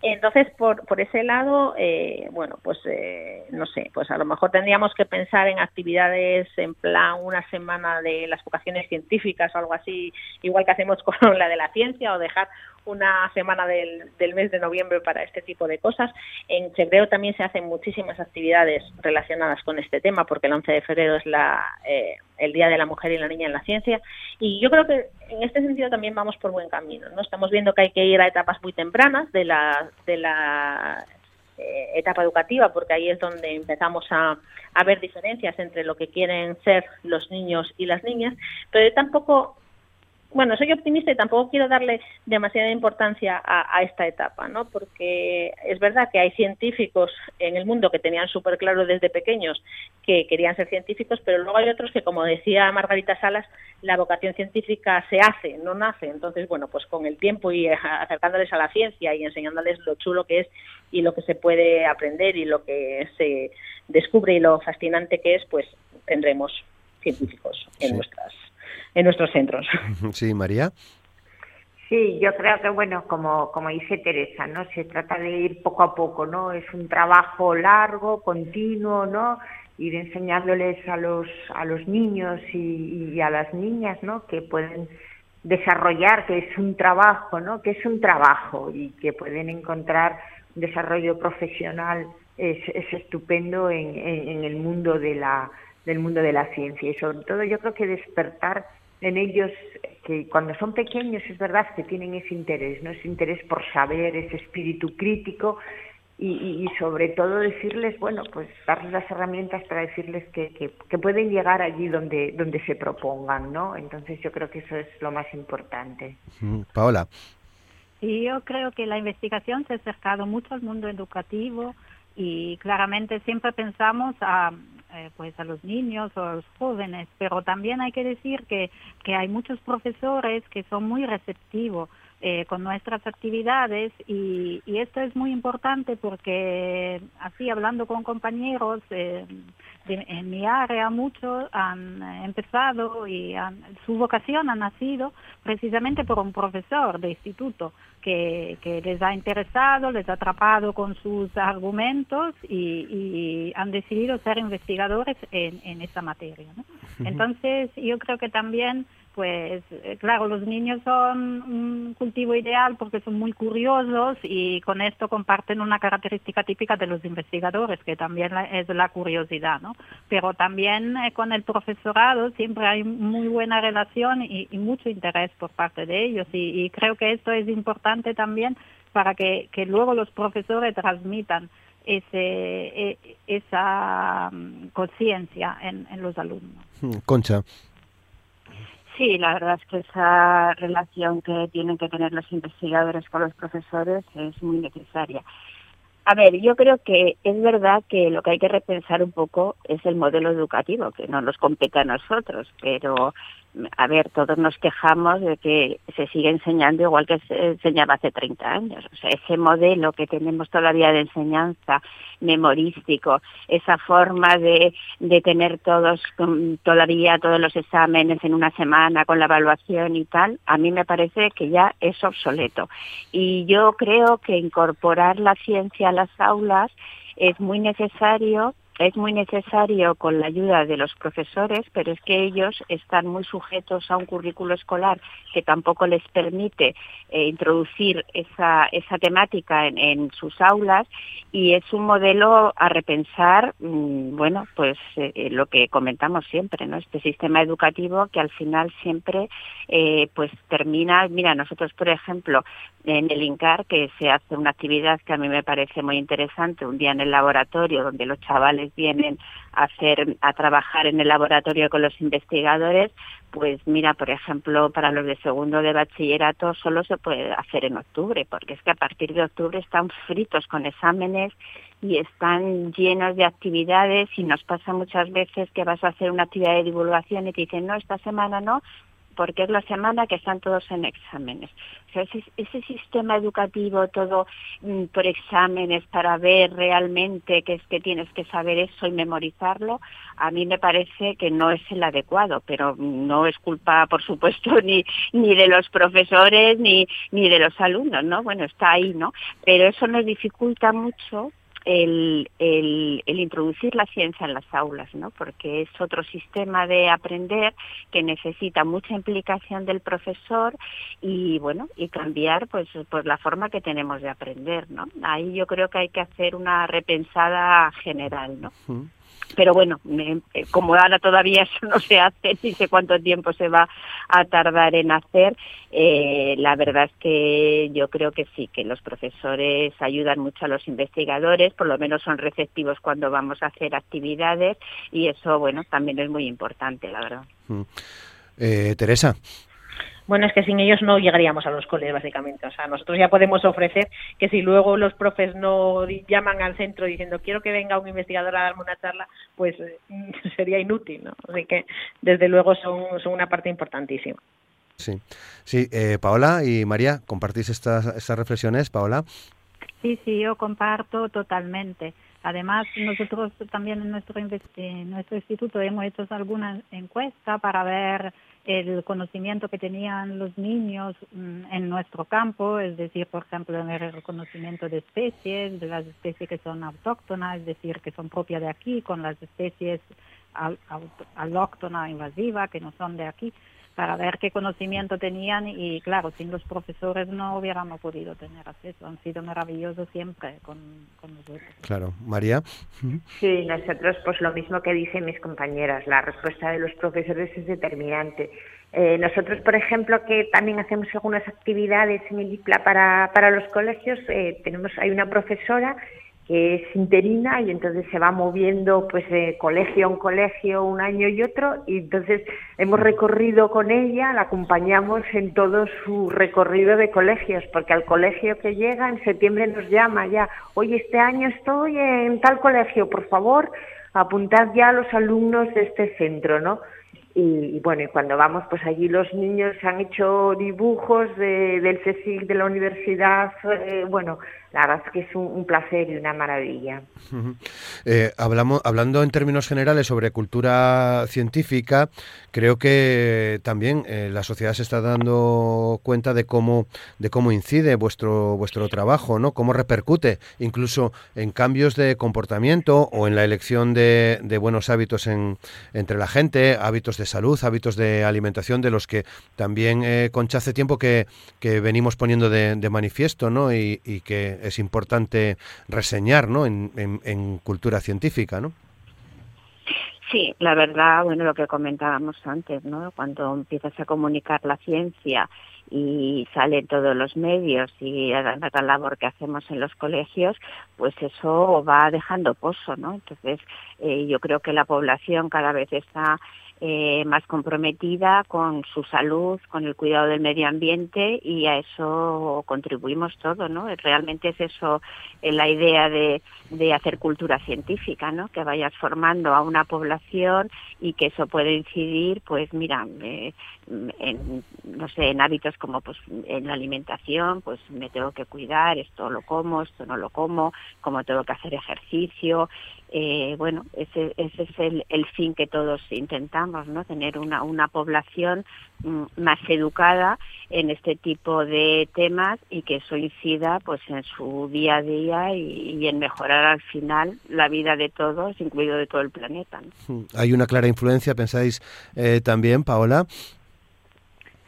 Entonces, por, por ese lado, eh, bueno, pues eh, no sé, pues a lo mejor tendríamos que pensar en actividades en plan una semana de las vocaciones científicas o algo así, igual que hacemos *laughs* con la de la ciencia o dejar una semana del, del, mes de noviembre para este tipo de cosas. En febrero también se hacen muchísimas actividades relacionadas con este tema, porque el 11 de febrero es la, eh, el Día de la Mujer y la Niña en la Ciencia. Y yo creo que en este sentido también vamos por buen camino. ¿no? Estamos viendo que hay que ir a etapas muy tempranas de la, de la eh, etapa educativa, porque ahí es donde empezamos a, a ver diferencias entre lo que quieren ser los niños y las niñas, pero tampoco bueno, soy optimista y tampoco quiero darle demasiada importancia a, esta etapa, ¿no? Porque es verdad que hay científicos en el mundo que tenían súper claro desde pequeños que querían ser científicos, pero luego hay otros que, como decía Margarita Salas, la vocación científica se hace, no nace. Entonces, bueno, pues con el tiempo y acercándoles a la ciencia y enseñándoles lo chulo que es y lo que se puede aprender y lo que se descubre y lo fascinante que es, pues tendremos científicos en nuestras en nuestros centros. *laughs* Sí, María. Sí, yo creo que bueno, como como dice Teresa, no se trata de ir poco a poco, no es un trabajo largo, continuo, no ir enseñándoles a los a los niños y, y a las niñas, no que pueden desarrollar, que es un trabajo, ¿no? Que es un trabajo y que pueden encontrar un desarrollo profesional es, es estupendo en, en, en, el mundo de la del mundo de la ciencia y sobre todo yo creo que despertar en ellos que cuando son pequeños es verdad que tienen ese interés, ¿no? Ese interés por saber, ese espíritu crítico y, sobre todo decirles, bueno, pues darles las herramientas para decirles que, que, pueden llegar allí donde, donde se propongan, ¿no? Entonces yo creo que eso es lo más importante. Paola. Y yo creo que la investigación se ha acercado mucho al mundo educativo y claramente siempre pensamos a eh, pues a los niños o a los jóvenes, pero también hay que decir que, que hay muchos profesores que son muy receptivos eh, con nuestras actividades y, y, esto es muy importante porque así hablando con compañeros eh, en mi área muchos han empezado y su vocación ha nacido precisamente por un profesor de instituto que, que les ha interesado, les ha atrapado con sus argumentos y, y han decidido ser investigadores en, en esa materia. ¿no? Entonces yo creo que también pues eh, claro, los niños son un cultivo ideal porque son muy curiosos y con esto comparten una característica típica de los investigadores, que también es la curiosidad, ¿no? Pero también eh, con el profesorado siempre hay muy buena relación y, mucho interés por parte de ellos y, creo que esto es importante también para que, luego los profesores transmitan ese, e, esa mm, conciencia en, en los alumnos. Concha. Sí, la verdad es que esa relación que tienen que tener los investigadores con los profesores es muy necesaria. A ver, yo creo que es verdad que lo que hay que repensar un poco es el modelo educativo, que no nos compete a nosotros, pero a ver, todos nos quejamos de que se sigue enseñando igual que se enseñaba hace 30 años. O sea, ese modelo que tenemos todavía de enseñanza memorístico, esa forma de, de tener todos todavía todos los exámenes en una semana con la evaluación y tal, a mí me parece que ya es obsoleto. Y yo creo que incorporar la ciencia a las aulas es muy necesario es muy necesario con la ayuda de los profesores, pero es que ellos están muy sujetos a un currículo escolar que tampoco les permite eh, introducir esa, temática en, sus aulas y es un modelo a repensar, mm, bueno, pues eh, eh, lo que comentamos siempre, ¿no? Este sistema educativo que al final siempre pues termina, mira, nosotros por ejemplo en el INCAR que se hace una actividad que a mí me parece muy interesante, un día en el laboratorio donde los chavales vienen a hacer, a trabajar en el laboratorio con los investigadores, pues mira, por ejemplo, para los de segundo de bachillerato solo se puede hacer en octubre, porque es que a partir de octubre están fritos con exámenes y están llenos de actividades y nos pasa muchas veces que vas a hacer una actividad de divulgación y te dicen, no, esta semana no, porque es la semana que están todos en exámenes. Ese sistema educativo todo mm, por exámenes para ver realmente que es que tienes que saber eso y memorizarlo, a mí me parece que no es el adecuado, pero no es culpa, por supuesto, *laughs* ni, ni de los profesores ni, ni de los alumnos, ¿no? Bueno, está ahí, ¿no? Pero eso nos dificulta mucho el, el, introducir la ciencia en las aulas, ¿no? porque es otro sistema de aprender que necesita mucha implicación del profesor y bueno y cambiar pues pues la forma que tenemos de aprender, ¿no? Ahí yo creo que hay que hacer una repensada general, ¿no? Pero bueno, eh, como ahora todavía *laughs* eso no se hace, ni sé cuánto tiempo se va a tardar en hacer, eh, la verdad es que yo creo que sí, que los profesores ayudan mucho a los investigadores, por lo menos son receptivos cuando vamos a hacer actividades y eso, bueno, también es muy importante, la verdad. Mm. Eh, Teresa. Bueno, es que sin ellos no llegaríamos a los coles, básicamente. O sea, nosotros ya podemos ofrecer que si luego los profes no llaman al centro diciendo quiero que venga un investigador a darme una charla, pues eh, *laughs* sería inútil, ¿no? Así que, desde luego, son, son una parte importantísima. Sí, sí. Eh, Paola y María, ¿compartís estas, estas reflexiones, Paola? Sí, sí, yo comparto totalmente. Además, nosotros también en nuestro, en nuestro instituto hemos hecho alguna encuesta para ver el conocimiento que tenían los niños mm, en nuestro campo, es decir, por ejemplo, en el reconocimiento de especies, de las especies que son autóctonas, es decir, que son propias de aquí, con las especies alóctonas invasivas que no son de aquí para ver qué conocimiento tenían y claro, sin los profesores no hubiéramos podido tener acceso. Han sido maravillosos siempre con, nosotros. Claro. María. Sí, nosotros pues lo mismo que dicen mis compañeras, la respuesta de los profesores es determinante. Eh, nosotros, por ejemplo, que también hacemos algunas actividades en el IPLA para, para los colegios, eh, tenemos hay una profesora que es interina y entonces se va moviendo pues de colegio a colegio un año y otro y entonces hemos recorrido con ella, la acompañamos en todo su recorrido de colegios porque al colegio que llega en septiembre nos llama ya, oye este año estoy en tal colegio, por favor apuntad ya a los alumnos de este centro, ¿no? Y, bueno, y cuando vamos, pues allí los niños han hecho dibujos de, del CSIC, de la universidad, eh, bueno, la verdad es que es un, placer y una maravilla. Eh, hablamos, hablando en términos generales sobre cultura científica, creo que también eh, la sociedad se está dando cuenta de cómo, de cómo incide vuestro, vuestro trabajo, ¿no? cómo repercute incluso en cambios de comportamiento o en la elección de, de buenos hábitos en, entre la gente, hábitos de salud, hábitos de alimentación, de los que también eh, Concha hace tiempo que, que venimos poniendo de, de manifiesto ¿no? y, y que es importante reseñar ¿no? en, en, cultura científica, ¿no? Sí, la verdad, bueno, lo que comentábamos antes, ¿no? Cuando empiezas a comunicar la ciencia y sale todos los medios y la, la labor que hacemos en los colegios, pues eso va dejando pozo, ¿no? Entonces, eh, yo creo que la población cada vez está eh, más comprometida con su salud, con el cuidado del medio ambiente y a eso contribuimos todos, ¿no? Realmente es eso eh, la idea de, de hacer cultura científica, ¿no? Que vayas formando a una población y que eso puede incidir, pues mira, eh, en, no sé, en hábitos como pues en la alimentación, pues me tengo que cuidar, esto lo como, esto no lo como, como tengo que hacer ejercicio, eh, bueno, ese, ese es el, el, fin que todos intentamos, ¿no? Tener una, una población mm, más educada en este tipo de temas y que eso incida pues en su día a día y, en mejorar al final la vida de todos, incluido de todo el planeta. ¿no? Hay una clara influencia, pensáis eh, también, Paola,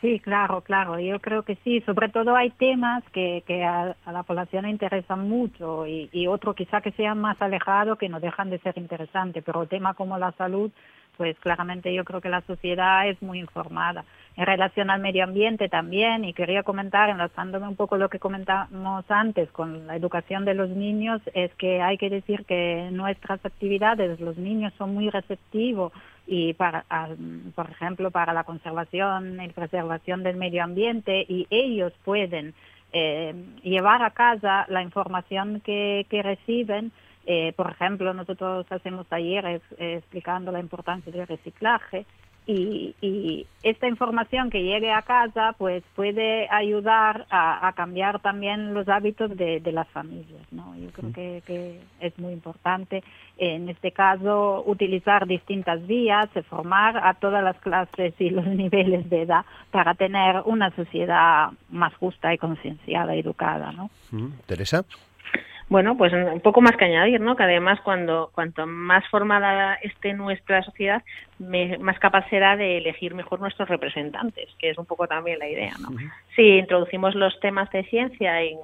Sí, claro, claro. Yo creo que sí. Sobre todo hay temas que, que a, la población le interesan mucho y, y otros quizá que sean más alejados que no dejan de ser interesantes. Pero temas como la salud pues claramente yo creo que la sociedad es muy informada. En relación al medio ambiente también, y quería comentar, enlazándome un poco lo que comentamos antes con la educación de los niños, es que hay que decir que nuestras actividades, los niños son muy receptivos y para, por ejemplo, para la conservación y preservación del medio ambiente y ellos pueden eh, llevar a casa la información que, que reciben. Eh, por ejemplo, nosotros hacemos talleres eh, explicando la importancia del reciclaje y, esta información que llegue a casa pues puede ayudar a, cambiar también los hábitos de, las familias no yo creo que, que, es muy importante en este caso utilizar distintas vías formar a todas las clases y los *laughs* niveles de edad para tener una sociedad más justa y concienciada y educada no Teresa bueno, pues un poco más que añadir, ¿no? Que además cuando cuanto más formada esté nuestra sociedad, más capaz será de elegir mejor nuestros representantes, que es un poco también la idea, ¿no? Si introducimos los temas de ciencia en,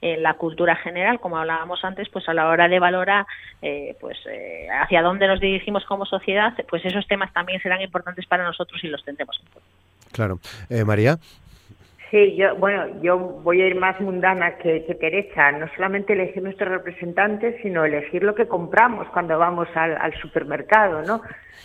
la cultura general, como hablábamos antes, pues a la hora de valorar eh, pues eh, hacia dónde nos dirigimos como sociedad, pues esos temas también serán importantes para nosotros y los tendremos en cuenta. Claro. Eh, María. Sí, yo, bueno, yo voy a ir más mundana que, Teresa. No solamente elegir nuestros representantes, sino elegir lo que compramos cuando vamos al, supermercado, ¿no?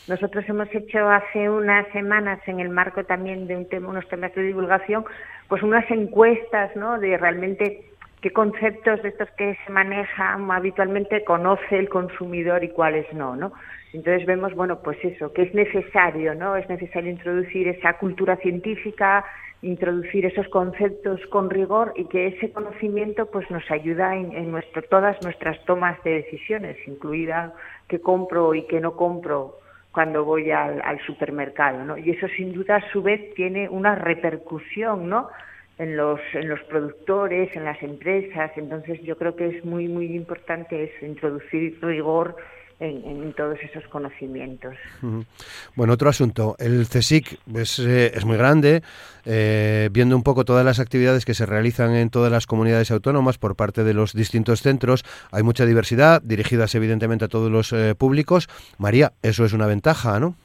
Nosotros hemos hecho hace unas semanas, en el marco también de un tema, unos temas de divulgación, pues unas encuestas, ¿no? De realmente qué conceptos de estos que se manejan habitualmente conoce el consumidor y cuáles no, ¿no? Entonces vemos, bueno, pues eso, que es necesario, ¿no? Es necesario introducir esa cultura científica, introducir esos conceptos con rigor y que ese conocimiento pues nos ayuda en, nuestro, todas nuestras tomas de decisiones, incluida que compro y que no compro cuando voy al, supermercado, ¿no? Y eso sin duda a su vez tiene una repercusión, ¿no? En los, en los productores, en las empresas. Entonces yo creo que es muy, muy importante eso, introducir rigor en, todos esos conocimientos. Bueno, otro asunto. El CSIC es, eh, es muy grande, eh, viendo un poco todas las actividades que se realizan en todas las comunidades autónomas por parte de los distintos centros. Hay mucha diversidad, dirigidas evidentemente a todos los eh, públicos. María, eso es una ventaja, ¿no?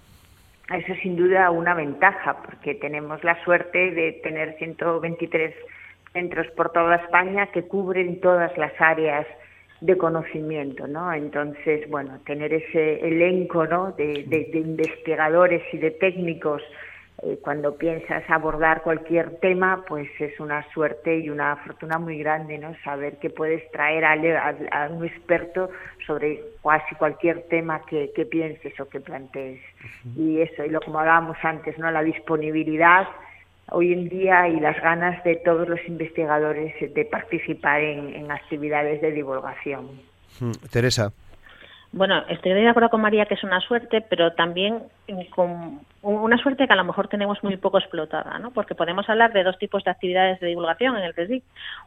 Eso es sin duda una ventaja, porque tenemos la suerte de tener 123 centros por toda España que cubren todas las áreas de conocimiento, ¿no? Entonces, bueno, tener ese elenco, ¿no? De, investigadores y de técnicos eh, cuando piensas abordar cualquier tema, pues es una suerte y una fortuna muy grande, ¿no? Saber que puedes traer a, un experto sobre casi cualquier tema que, que pienses o que plantees. Y eso, y lo como hablábamos antes, ¿no? La disponibilidad hoy en día y las ganas de todos los investigadores de participar en, actividades de divulgación. Mm, Teresa. Bueno, estoy de acuerdo con María que es una suerte, pero también con una suerte que a lo mejor tenemos muy poco explotada, ¿no? Porque podemos hablar de dos tipos de actividades de divulgación en el CSIC.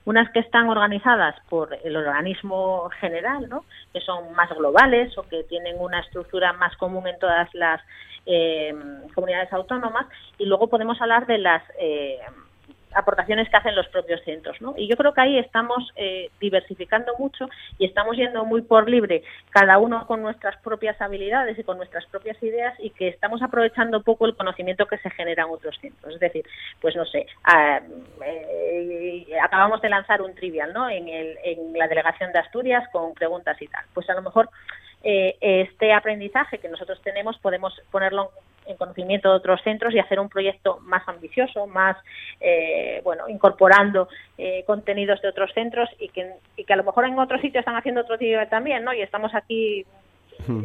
Unas que están organizadas por el organismo general, ¿no? Que son más globales o que tienen una estructura más común en todas las eh, comunidades autónomas y luego podemos hablar de las eh, aportaciones que hacen los propios centros. ¿no? Y yo creo que ahí estamos eh, diversificando mucho y estamos yendo muy por libre, cada uno con nuestras propias habilidades y con nuestras propias ideas y que estamos aprovechando poco el conocimiento que se genera en otros centros. Es decir, pues no sé, ah, acabamos de lanzar un trivial ¿no? en, el, en la delegación de Asturias con preguntas y tal. Pues a lo mejor eh, este aprendizaje que nosotros tenemos podemos ponerlo en conocimiento de otros centros y hacer un proyecto más ambicioso, más, eh, bueno, incorporando eh, contenidos de otros centros y que, y que a lo mejor en otros sitios están haciendo otro tipo también, ¿no? Y estamos aquí, hmm.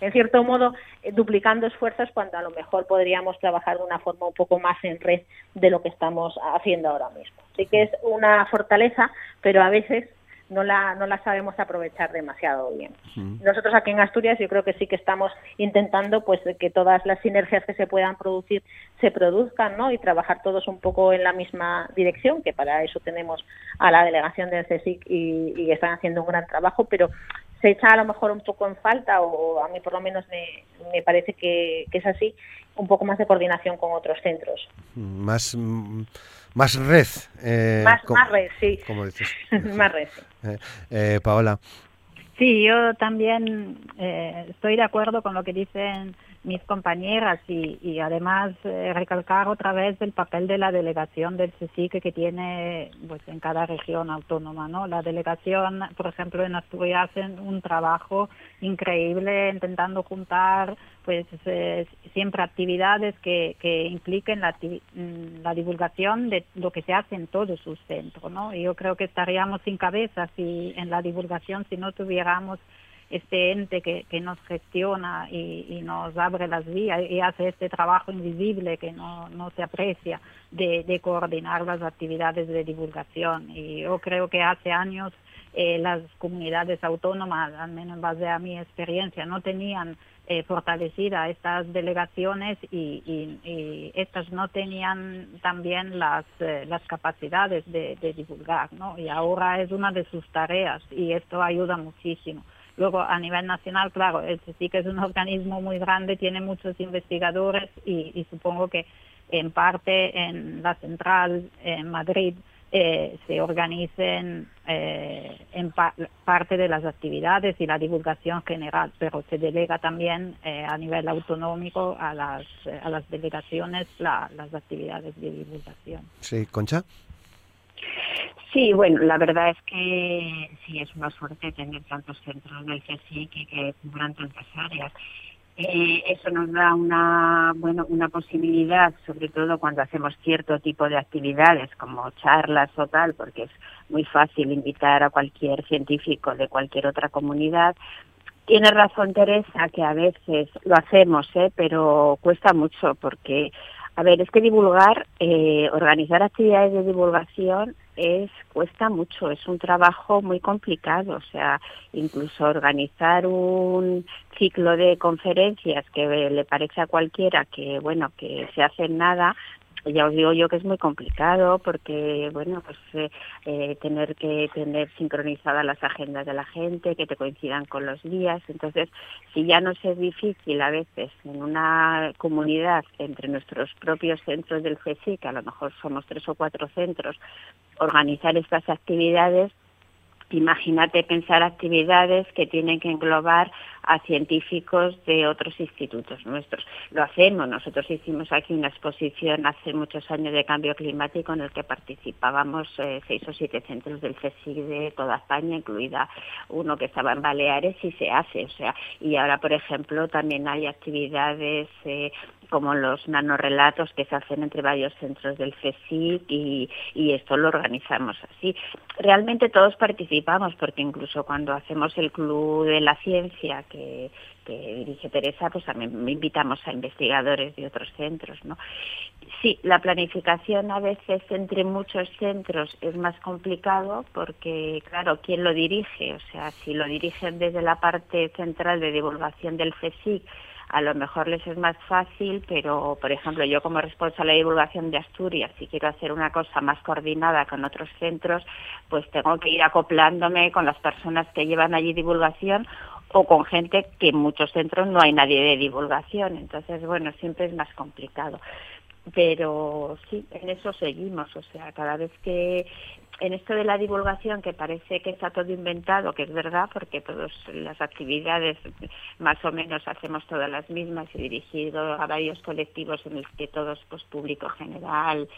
en cierto modo, duplicando esfuerzos cuando a lo mejor podríamos trabajar de una forma un poco más en red de lo que estamos haciendo ahora mismo. Así que es una fortaleza, pero a veces no la, no la sabemos aprovechar demasiado bien. Nosotros aquí en Asturias yo creo que sí que estamos intentando pues que todas las sinergias que se puedan producir se produzcan ¿no? y trabajar todos un poco en la misma dirección, que para eso tenemos a la delegación del CSIC y, y están haciendo un gran trabajo, pero se echa a lo mejor un poco en falta, o a mí por lo menos me, me parece que, que es así, un poco más de coordinación con otros centros. Más más red. Eh, más, red, sí. *laughs* más red. Eh, eh, Paola. Sí, yo también eh, estoy de acuerdo con lo que dicen mis compañeras y, además eh, recalcar otra vez el papel de la delegación del CSIC que tiene pues en cada región autónoma no la delegación por ejemplo en Asturias hacen un trabajo increíble intentando juntar pues eh, siempre actividades que, que impliquen la, mm, la, divulgación de lo que se hace en todos sus centros no y yo creo que estaríamos sin cabeza si en la divulgación si no tuviéramos este ente que, que nos gestiona y, nos abre las vías y hace este trabajo invisible que no, no se aprecia de, coordinar las actividades de divulgación. Y yo creo que hace años eh, las comunidades autónomas, al menos en base a mi experiencia, no tenían eh, fortalecida estas delegaciones y, y, estas no tenían también las, eh, las capacidades de, de divulgar, ¿no? Y ahora es una de sus tareas y esto ayuda muchísimo. Luego, a nivel nacional, claro, sí que es un organismo muy grande, tiene muchos investigadores y, supongo que en parte en la central en Madrid eh, se organicen eh, en parte de las actividades y la divulgación general, pero se delega también eh, a nivel autonómico a las, a las delegaciones las actividades de divulgación. Sí, Concha. Sí, bueno, la verdad es que sí es una suerte tener tantos centros del CSIC que, que cubran tantas áreas. Eh, eso nos da una bueno una posibilidad, sobre todo cuando hacemos cierto tipo de actividades como charlas o tal, porque es muy fácil invitar a cualquier científico de cualquier otra comunidad. Tiene razón Teresa que a veces lo hacemos, ¿eh? pero cuesta mucho porque a ver, es que divulgar, eh, organizar actividades de divulgación es cuesta mucho, es un trabajo muy complicado, o sea, incluso organizar un ciclo de conferencias que le parece a cualquiera que bueno, que se hace nada, ya os digo yo que es muy complicado porque, bueno, pues eh, eh, tener que tener sincronizadas las agendas de la gente, que te coincidan con los días. Entonces, si ya no es difícil a veces en una comunidad entre nuestros propios centros del CSI, que a lo mejor somos tres o cuatro centros, organizar estas actividades, Imagínate pensar actividades que tienen que englobar a científicos de otros institutos nuestros. Lo hacemos, nosotros hicimos aquí una exposición hace muchos años de cambio climático en el que participábamos eh, seis o siete centros del CSIC de toda España, incluida uno que estaba en Baleares y se hace, o sea, y ahora por ejemplo también hay actividades eh, como los nanorelatos que se hacen entre varios centros del CSIC y, y, esto lo organizamos así. Realmente todos participamos porque incluso cuando hacemos el Club de la Ciencia que, dirige Teresa, pues también invitamos a investigadores de otros centros, ¿no? Sí, la planificación a veces entre muchos centros es más complicado porque, claro, ¿quién lo dirige? O sea, si lo dirigen desde la parte central de divulgación del CSIC, a lo mejor les es más fácil, pero por ejemplo yo como responsable de divulgación de Asturias, si quiero hacer una cosa más coordinada con otros centros, pues tengo que ir acoplándome con las personas que llevan allí divulgación o con gente que en muchos centros no hay nadie de divulgación, entonces bueno, siempre es más complicado. Pero sí, en eso seguimos, o sea, cada vez que en esto de la divulgación que parece que está todo inventado, que es verdad, porque todas las actividades más o menos hacemos todas las mismas y dirigido a varios colectivos en los que todos, pues público general,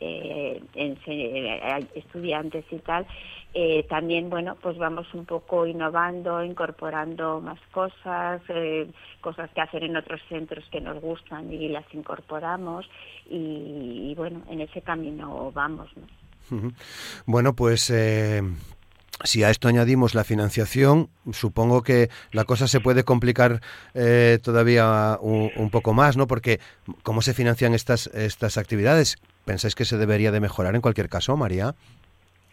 eh, eh estudiantes y tal, eh, también, bueno, pues vamos un poco innovando, incorporando más cosas, cosas que hacen en otros centros que nos gustan y las incorporamos y, bueno, en ese camino vamos. Bueno, pues eh, si a esto añadimos la financiación, supongo que la cosa se puede complicar eh, todavía un, poco más, ¿no? Porque ¿cómo se financian estas, estas actividades? ¿Pensáis que se debería de mejorar en cualquier caso, María?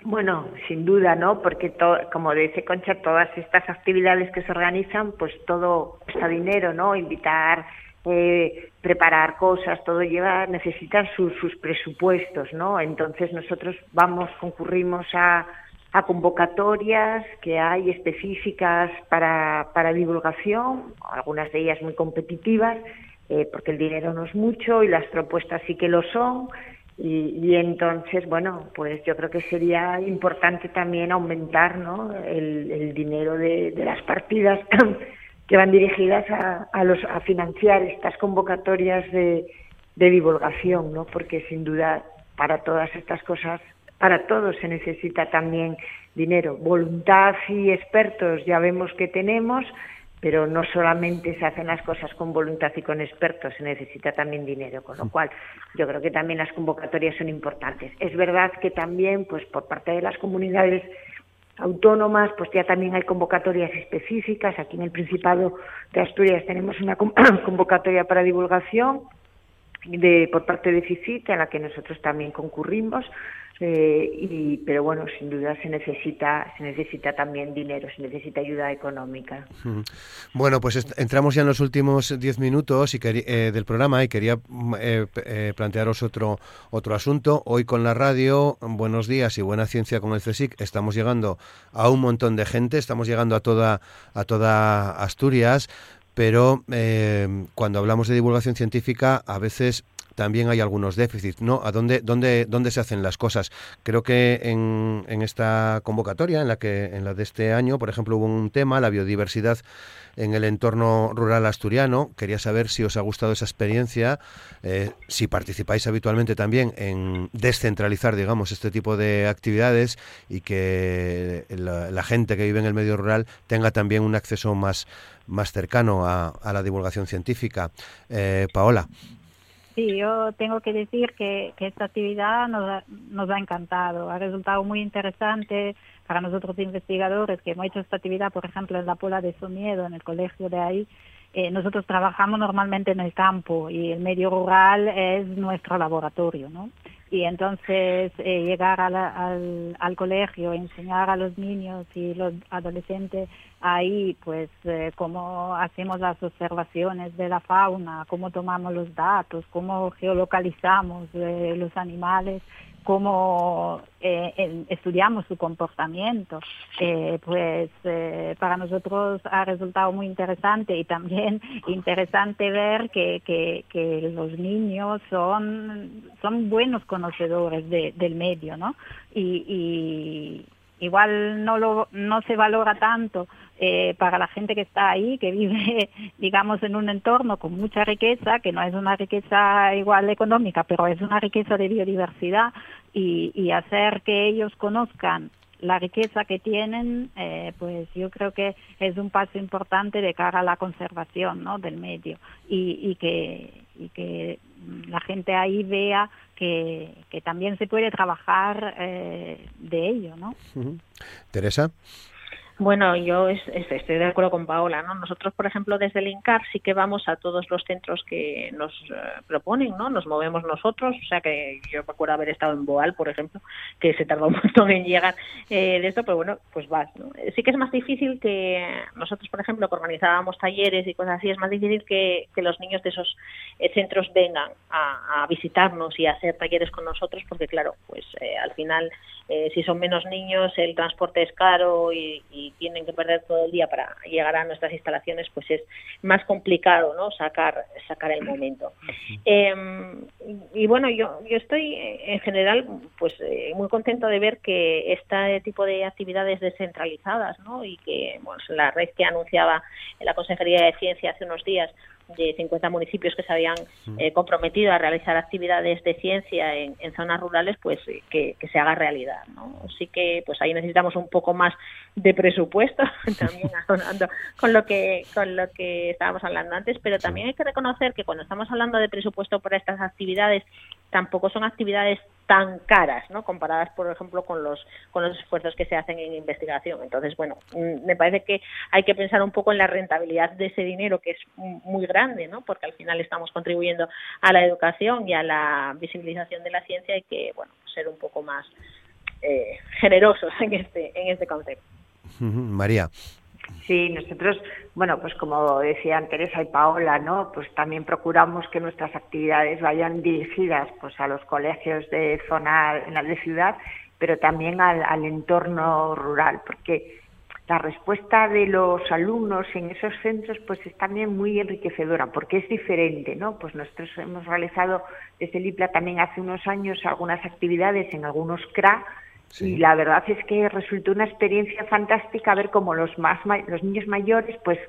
Bueno, sin duda, ¿no? Porque, como dice Concha, todas estas actividades que se organizan, pues todo cuesta dinero, ¿no? Invitar preparar cosas, todo lleva, necesitan sus, sus presupuestos, ¿no? Entonces nosotros vamos, concurrimos a, a convocatorias que hay específicas para, para divulgación, algunas de ellas muy competitivas, eh, porque el dinero no es mucho y las propuestas sí que lo son. Y, y, entonces, bueno, pues yo creo que sería importante también aumentar ¿no? el, el dinero de, de las partidas *clears throat* que van dirigidas a, los, a financiar estas convocatorias de, de divulgación, ¿no? Porque sin duda para todas estas cosas, para todos se necesita también dinero, voluntad y expertos ya vemos que tenemos, pero no solamente se hacen las cosas con voluntad y con expertos, se necesita también dinero, con lo cual yo creo que también las convocatorias son importantes. Es verdad que también, pues por parte de las comunidades autónomas, pues ya también hay convocatorias específicas. Aquí en el Principado de Asturias tenemos una *coughs* convocatoria para divulgación de, por parte de FICIT, en la que nosotros también concurrimos. Eh, y, pero bueno, sin duda se necesita, se necesita también dinero, se necesita ayuda económica. Bueno, pues entramos ya en los últimos diez minutos y eh, del programa y quería mm, eh, plantearos otro, otro asunto. Hoy con la radio, buenos días y buena ciencia con el CSIC, estamos llegando a un montón de gente, estamos llegando a toda, a toda Asturias pero cuando hablamos de divulgación científica a veces también hay algunos déficits, ¿no? ¿A dónde, dónde, dónde se hacen las cosas? Creo que en, en esta convocatoria, en la que en la de este año, por ejemplo, hubo un tema, la biodiversidad en el entorno rural asturiano. Quería saber si os ha gustado esa experiencia, eh, si participáis habitualmente también en descentralizar, digamos, este tipo de actividades y que la, gente que vive en el medio rural tenga también un acceso más, más cercano a, la divulgación científica. Eh, Paola. Sí, yo tengo que decir que, esta actividad nos ha, encantado, ha resultado muy interesante para nosotros investigadores que hemos hecho esta actividad, por ejemplo, en la Pola de Somiedo, en el colegio de ahí. Eh, nosotros trabajamos normalmente en el campo y el medio rural es nuestro laboratorio, ¿no? Y entonces eh, llegar al, al, colegio, enseñar a los niños y los adolescentes ahí, pues eh, cómo hacemos las observaciones de la fauna, cómo tomamos los datos, cómo geolocalizamos eh, los animales, cómo eh, estudiamos su comportamiento, eh, pues eh, para nosotros ha resultado muy interesante y también *laughs* interesante ver que, que, que los niños son, son buenos conocedores de, del medio, ¿no? Y, y igual no, lo, no se valora tanto eh, para la gente que está ahí, que vive, *laughs* digamos, en un entorno con mucha riqueza, que no es una riqueza igual económica, pero es una riqueza de biodiversidad, y, y hacer que ellos conozcan la riqueza que tienen, eh, pues yo creo que es un paso importante de cara a la conservación ¿no? del medio y, y, que, y que la gente ahí vea que, que también se puede trabajar eh, de ello. ¿no? Teresa. Bueno, yo estoy de acuerdo con Paola, ¿no? Nosotros, por ejemplo, desde el INCAR sí que vamos a todos los centros que nos eh, proponen, ¿no? Nos movemos nosotros, o sea que yo me acuerdo haber estado en Boal, por ejemplo, que se tardó un *laughs* montón en llegar eh, de esto, pero bueno, pues vas, ¿no? Sí que es más difícil que nosotros, por ejemplo, que organizábamos talleres y cosas así, es más difícil que, los niños de esos eh, centros vengan a, visitarnos y a hacer talleres con nosotros, porque claro, pues al final, si son menos niños, el transporte es caro y tienen que perder todo el día para llegar a nuestras instalaciones, pues es más complicado, ¿no? Sacar sacar el momento. Em, y bueno, yo yo estoy en general, pues eh, muy contento de ver que este tipo de actividades descentralizadas, ¿no? Y que bueno, la red que anunciaba la Consejería de Ciencia hace unos días de 50 municipios que se habían eh, comprometido a realizar actividades de ciencia en, zonas rurales, pues que, se haga realidad. ¿no? Así que pues ahí necesitamos un poco más de presupuesto, *laughs* también hablando con lo que con lo que estábamos hablando antes, pero también hay que reconocer que cuando estamos hablando de presupuesto para estas actividades, tampoco son actividades tan caras, ¿no? Comparadas, por ejemplo, con los con los esfuerzos que se hacen en investigación. Entonces, bueno, mm, me parece que hay que pensar un poco en la rentabilidad de ese dinero que es muy grande, ¿no? Porque al final estamos contribuyendo a la educación y a la visibilización de la ciencia y que, bueno, ser un poco más eh, generosos *laughs* en este en este concepto. María. Sí, nosotros, bueno, pues como decían Teresa y Paola, ¿no? Pues también procuramos que nuestras actividades vayan dirigidas pues a los colegios de zona de ciudad, pero también al, entorno rural, porque la respuesta de los alumnos en esos centros pues es también muy enriquecedora porque es diferente, ¿no? Pues nosotros hemos realizado desde el IPLA también hace unos años algunas actividades en algunos CRA y la verdad es que resultó una experiencia fantástica ver cómo los más los niños mayores pues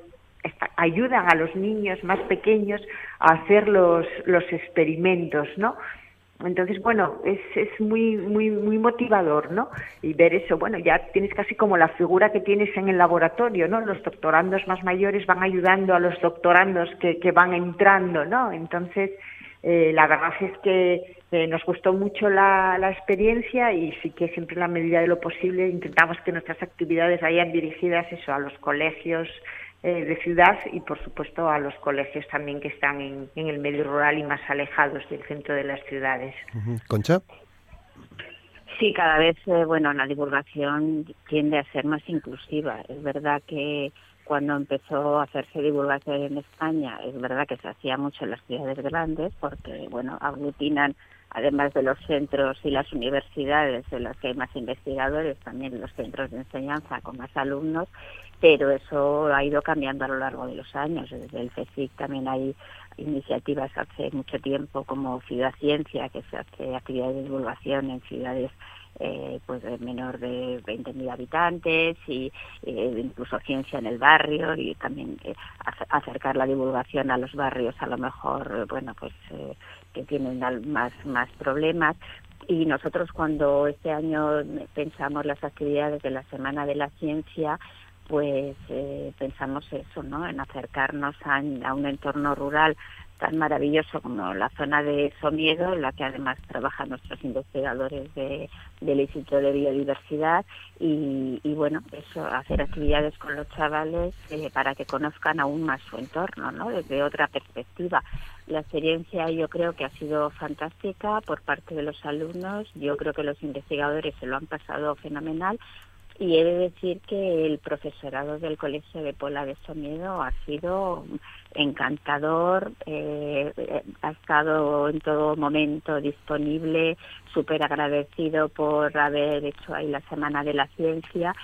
ayudan a los niños más pequeños a hacer los, los experimentos, ¿no? Entonces, bueno, es, es muy, muy, muy motivador, ¿no? Y ver eso, bueno, ya tienes casi como la figura que tienes en el laboratorio, ¿no? Los doctorandos más mayores van ayudando a los doctorandos que, que van entrando, ¿no? Entonces, eh, la verdad es que eh, nos gustó mucho la, la, experiencia y sí que siempre en la medida de lo posible intentamos que nuestras actividades vayan dirigidas eso a los colegios eh, de ciudad y por supuesto a los colegios también que están en, en, el medio rural y más alejados del centro de las ciudades. Concha. Sí, cada vez, eh, bueno, la divulgación tiende a ser más inclusiva. Es verdad que cuando empezó a hacerse divulgación en España, es verdad que se hacía mucho en las ciudades grandes porque, bueno, aglutinan, además de los centros y las universidades en las que hay más investigadores, también los centros de enseñanza con más alumnos, pero eso ha ido cambiando a lo largo de los años. Desde el CSIC también hay iniciativas hace mucho tiempo como Ciudad Ciencia, que se hace actividades de divulgación en ciudades eh, pues de menor de 20.000 habitantes y eh, incluso ciencia en el barrio y también eh, acercar la divulgación a los barrios a lo mejor bueno pues eh, que tienen más más problemas. Y nosotros cuando este año pensamos las actividades de la semana de la ciencia pues eh, pensamos eso no en acercarnos a, a un entorno rural tan maravilloso como la zona de Somiedo, en la que además trabajan nuestros investigadores de, del Instituto de Biodiversidad y, bueno, eso, hacer actividades con los chavales eh, para que conozcan aún más su entorno, ¿no? Desde otra perspectiva. La experiencia yo creo que ha sido fantástica por parte de los alumnos, yo creo que los investigadores se lo han pasado fenomenal y he de decir que el profesorado del Colegio de Pola de Somiedo ha sido encantador, eh, ha estado en todo momento disponible, súper agradecido por haber hecho ahí la Semana de la Ciencia.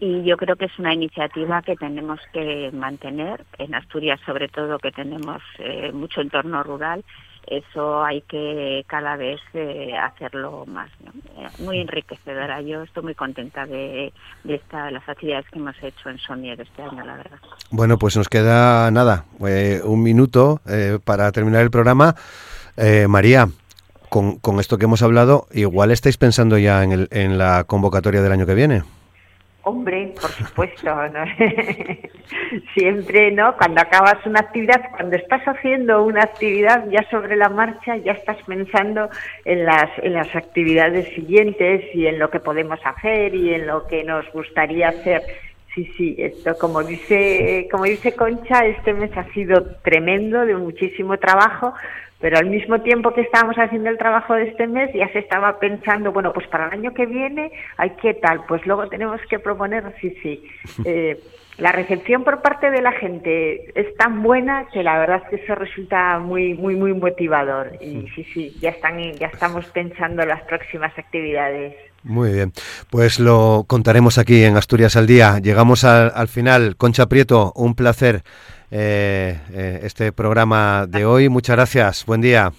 Y yo creo que es una iniciativa que tenemos que mantener en Asturias sobre todo que tenemos eh, mucho entorno rural eso hay que cada vez eh, hacerlo más. ¿no? Eh, muy enriquecedora. Yo estoy muy contenta de, de, esta, las actividades que hemos hecho en Sonier este año, la verdad. Bueno, pues nos queda nada, eh, un minuto eh, para terminar el programa. Eh, María, con, con, esto que hemos hablado, igual estáis pensando ya en, el, en la convocatoria del año que viene. Hombre, por supuesto, ¿no? *laughs* siempre, ¿no? Cuando acabas una actividad, cuando estás haciendo una actividad ya sobre la marcha, ya estás pensando en las, en las actividades siguientes y en lo que podemos hacer y en lo que nos gustaría hacer. Sí, sí, esto como dice, como dice Concha, este mes ha sido tremendo, de muchísimo trabajo, pero al mismo tiempo que estábamos haciendo el trabajo de este mes ya se estaba pensando, bueno, pues para el año que viene hay qué tal, pues luego tenemos que proponer, sí, sí. *laughs* Eh, la recepción por parte de la gente es tan buena que la verdad es que eso resulta muy, muy, muy motivador. Y sí, sí, ya están, ya estamos pensando las próximas actividades. Muy bien, pues lo contaremos aquí en Asturias al Día. Llegamos al, al final. Concha Prieto, un placer eh, eh, este programa de hoy. Muchas gracias, buen día.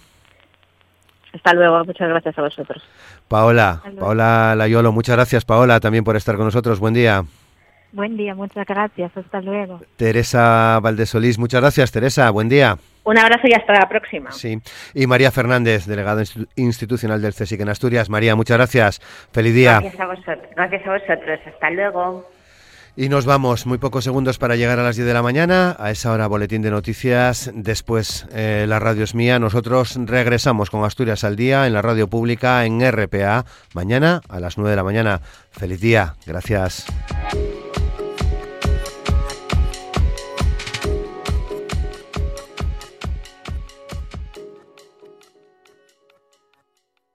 Hasta luego, muchas gracias a vosotros. Paola, Paola Layolo, muchas gracias Paola también por estar con nosotros. Buen día. Buen día, muchas gracias. Hasta luego. Teresa Valdesolís, muchas gracias Teresa, buen día. Un abrazo y hasta la próxima. Sí. Y María Fernández, delegada institucional del CSIC en Asturias. María, muchas gracias. Feliz día. Gracias a vosotros. Gracias a vosotros. Hasta luego. Y nos vamos, muy pocos segundos para llegar a las 10 de la mañana. A esa hora, boletín de noticias. Después, eh, la radio es mía. Nosotros regresamos con Asturias al día en la radio pública en RPA. Mañana a las 9 de la mañana. Feliz día. Gracias.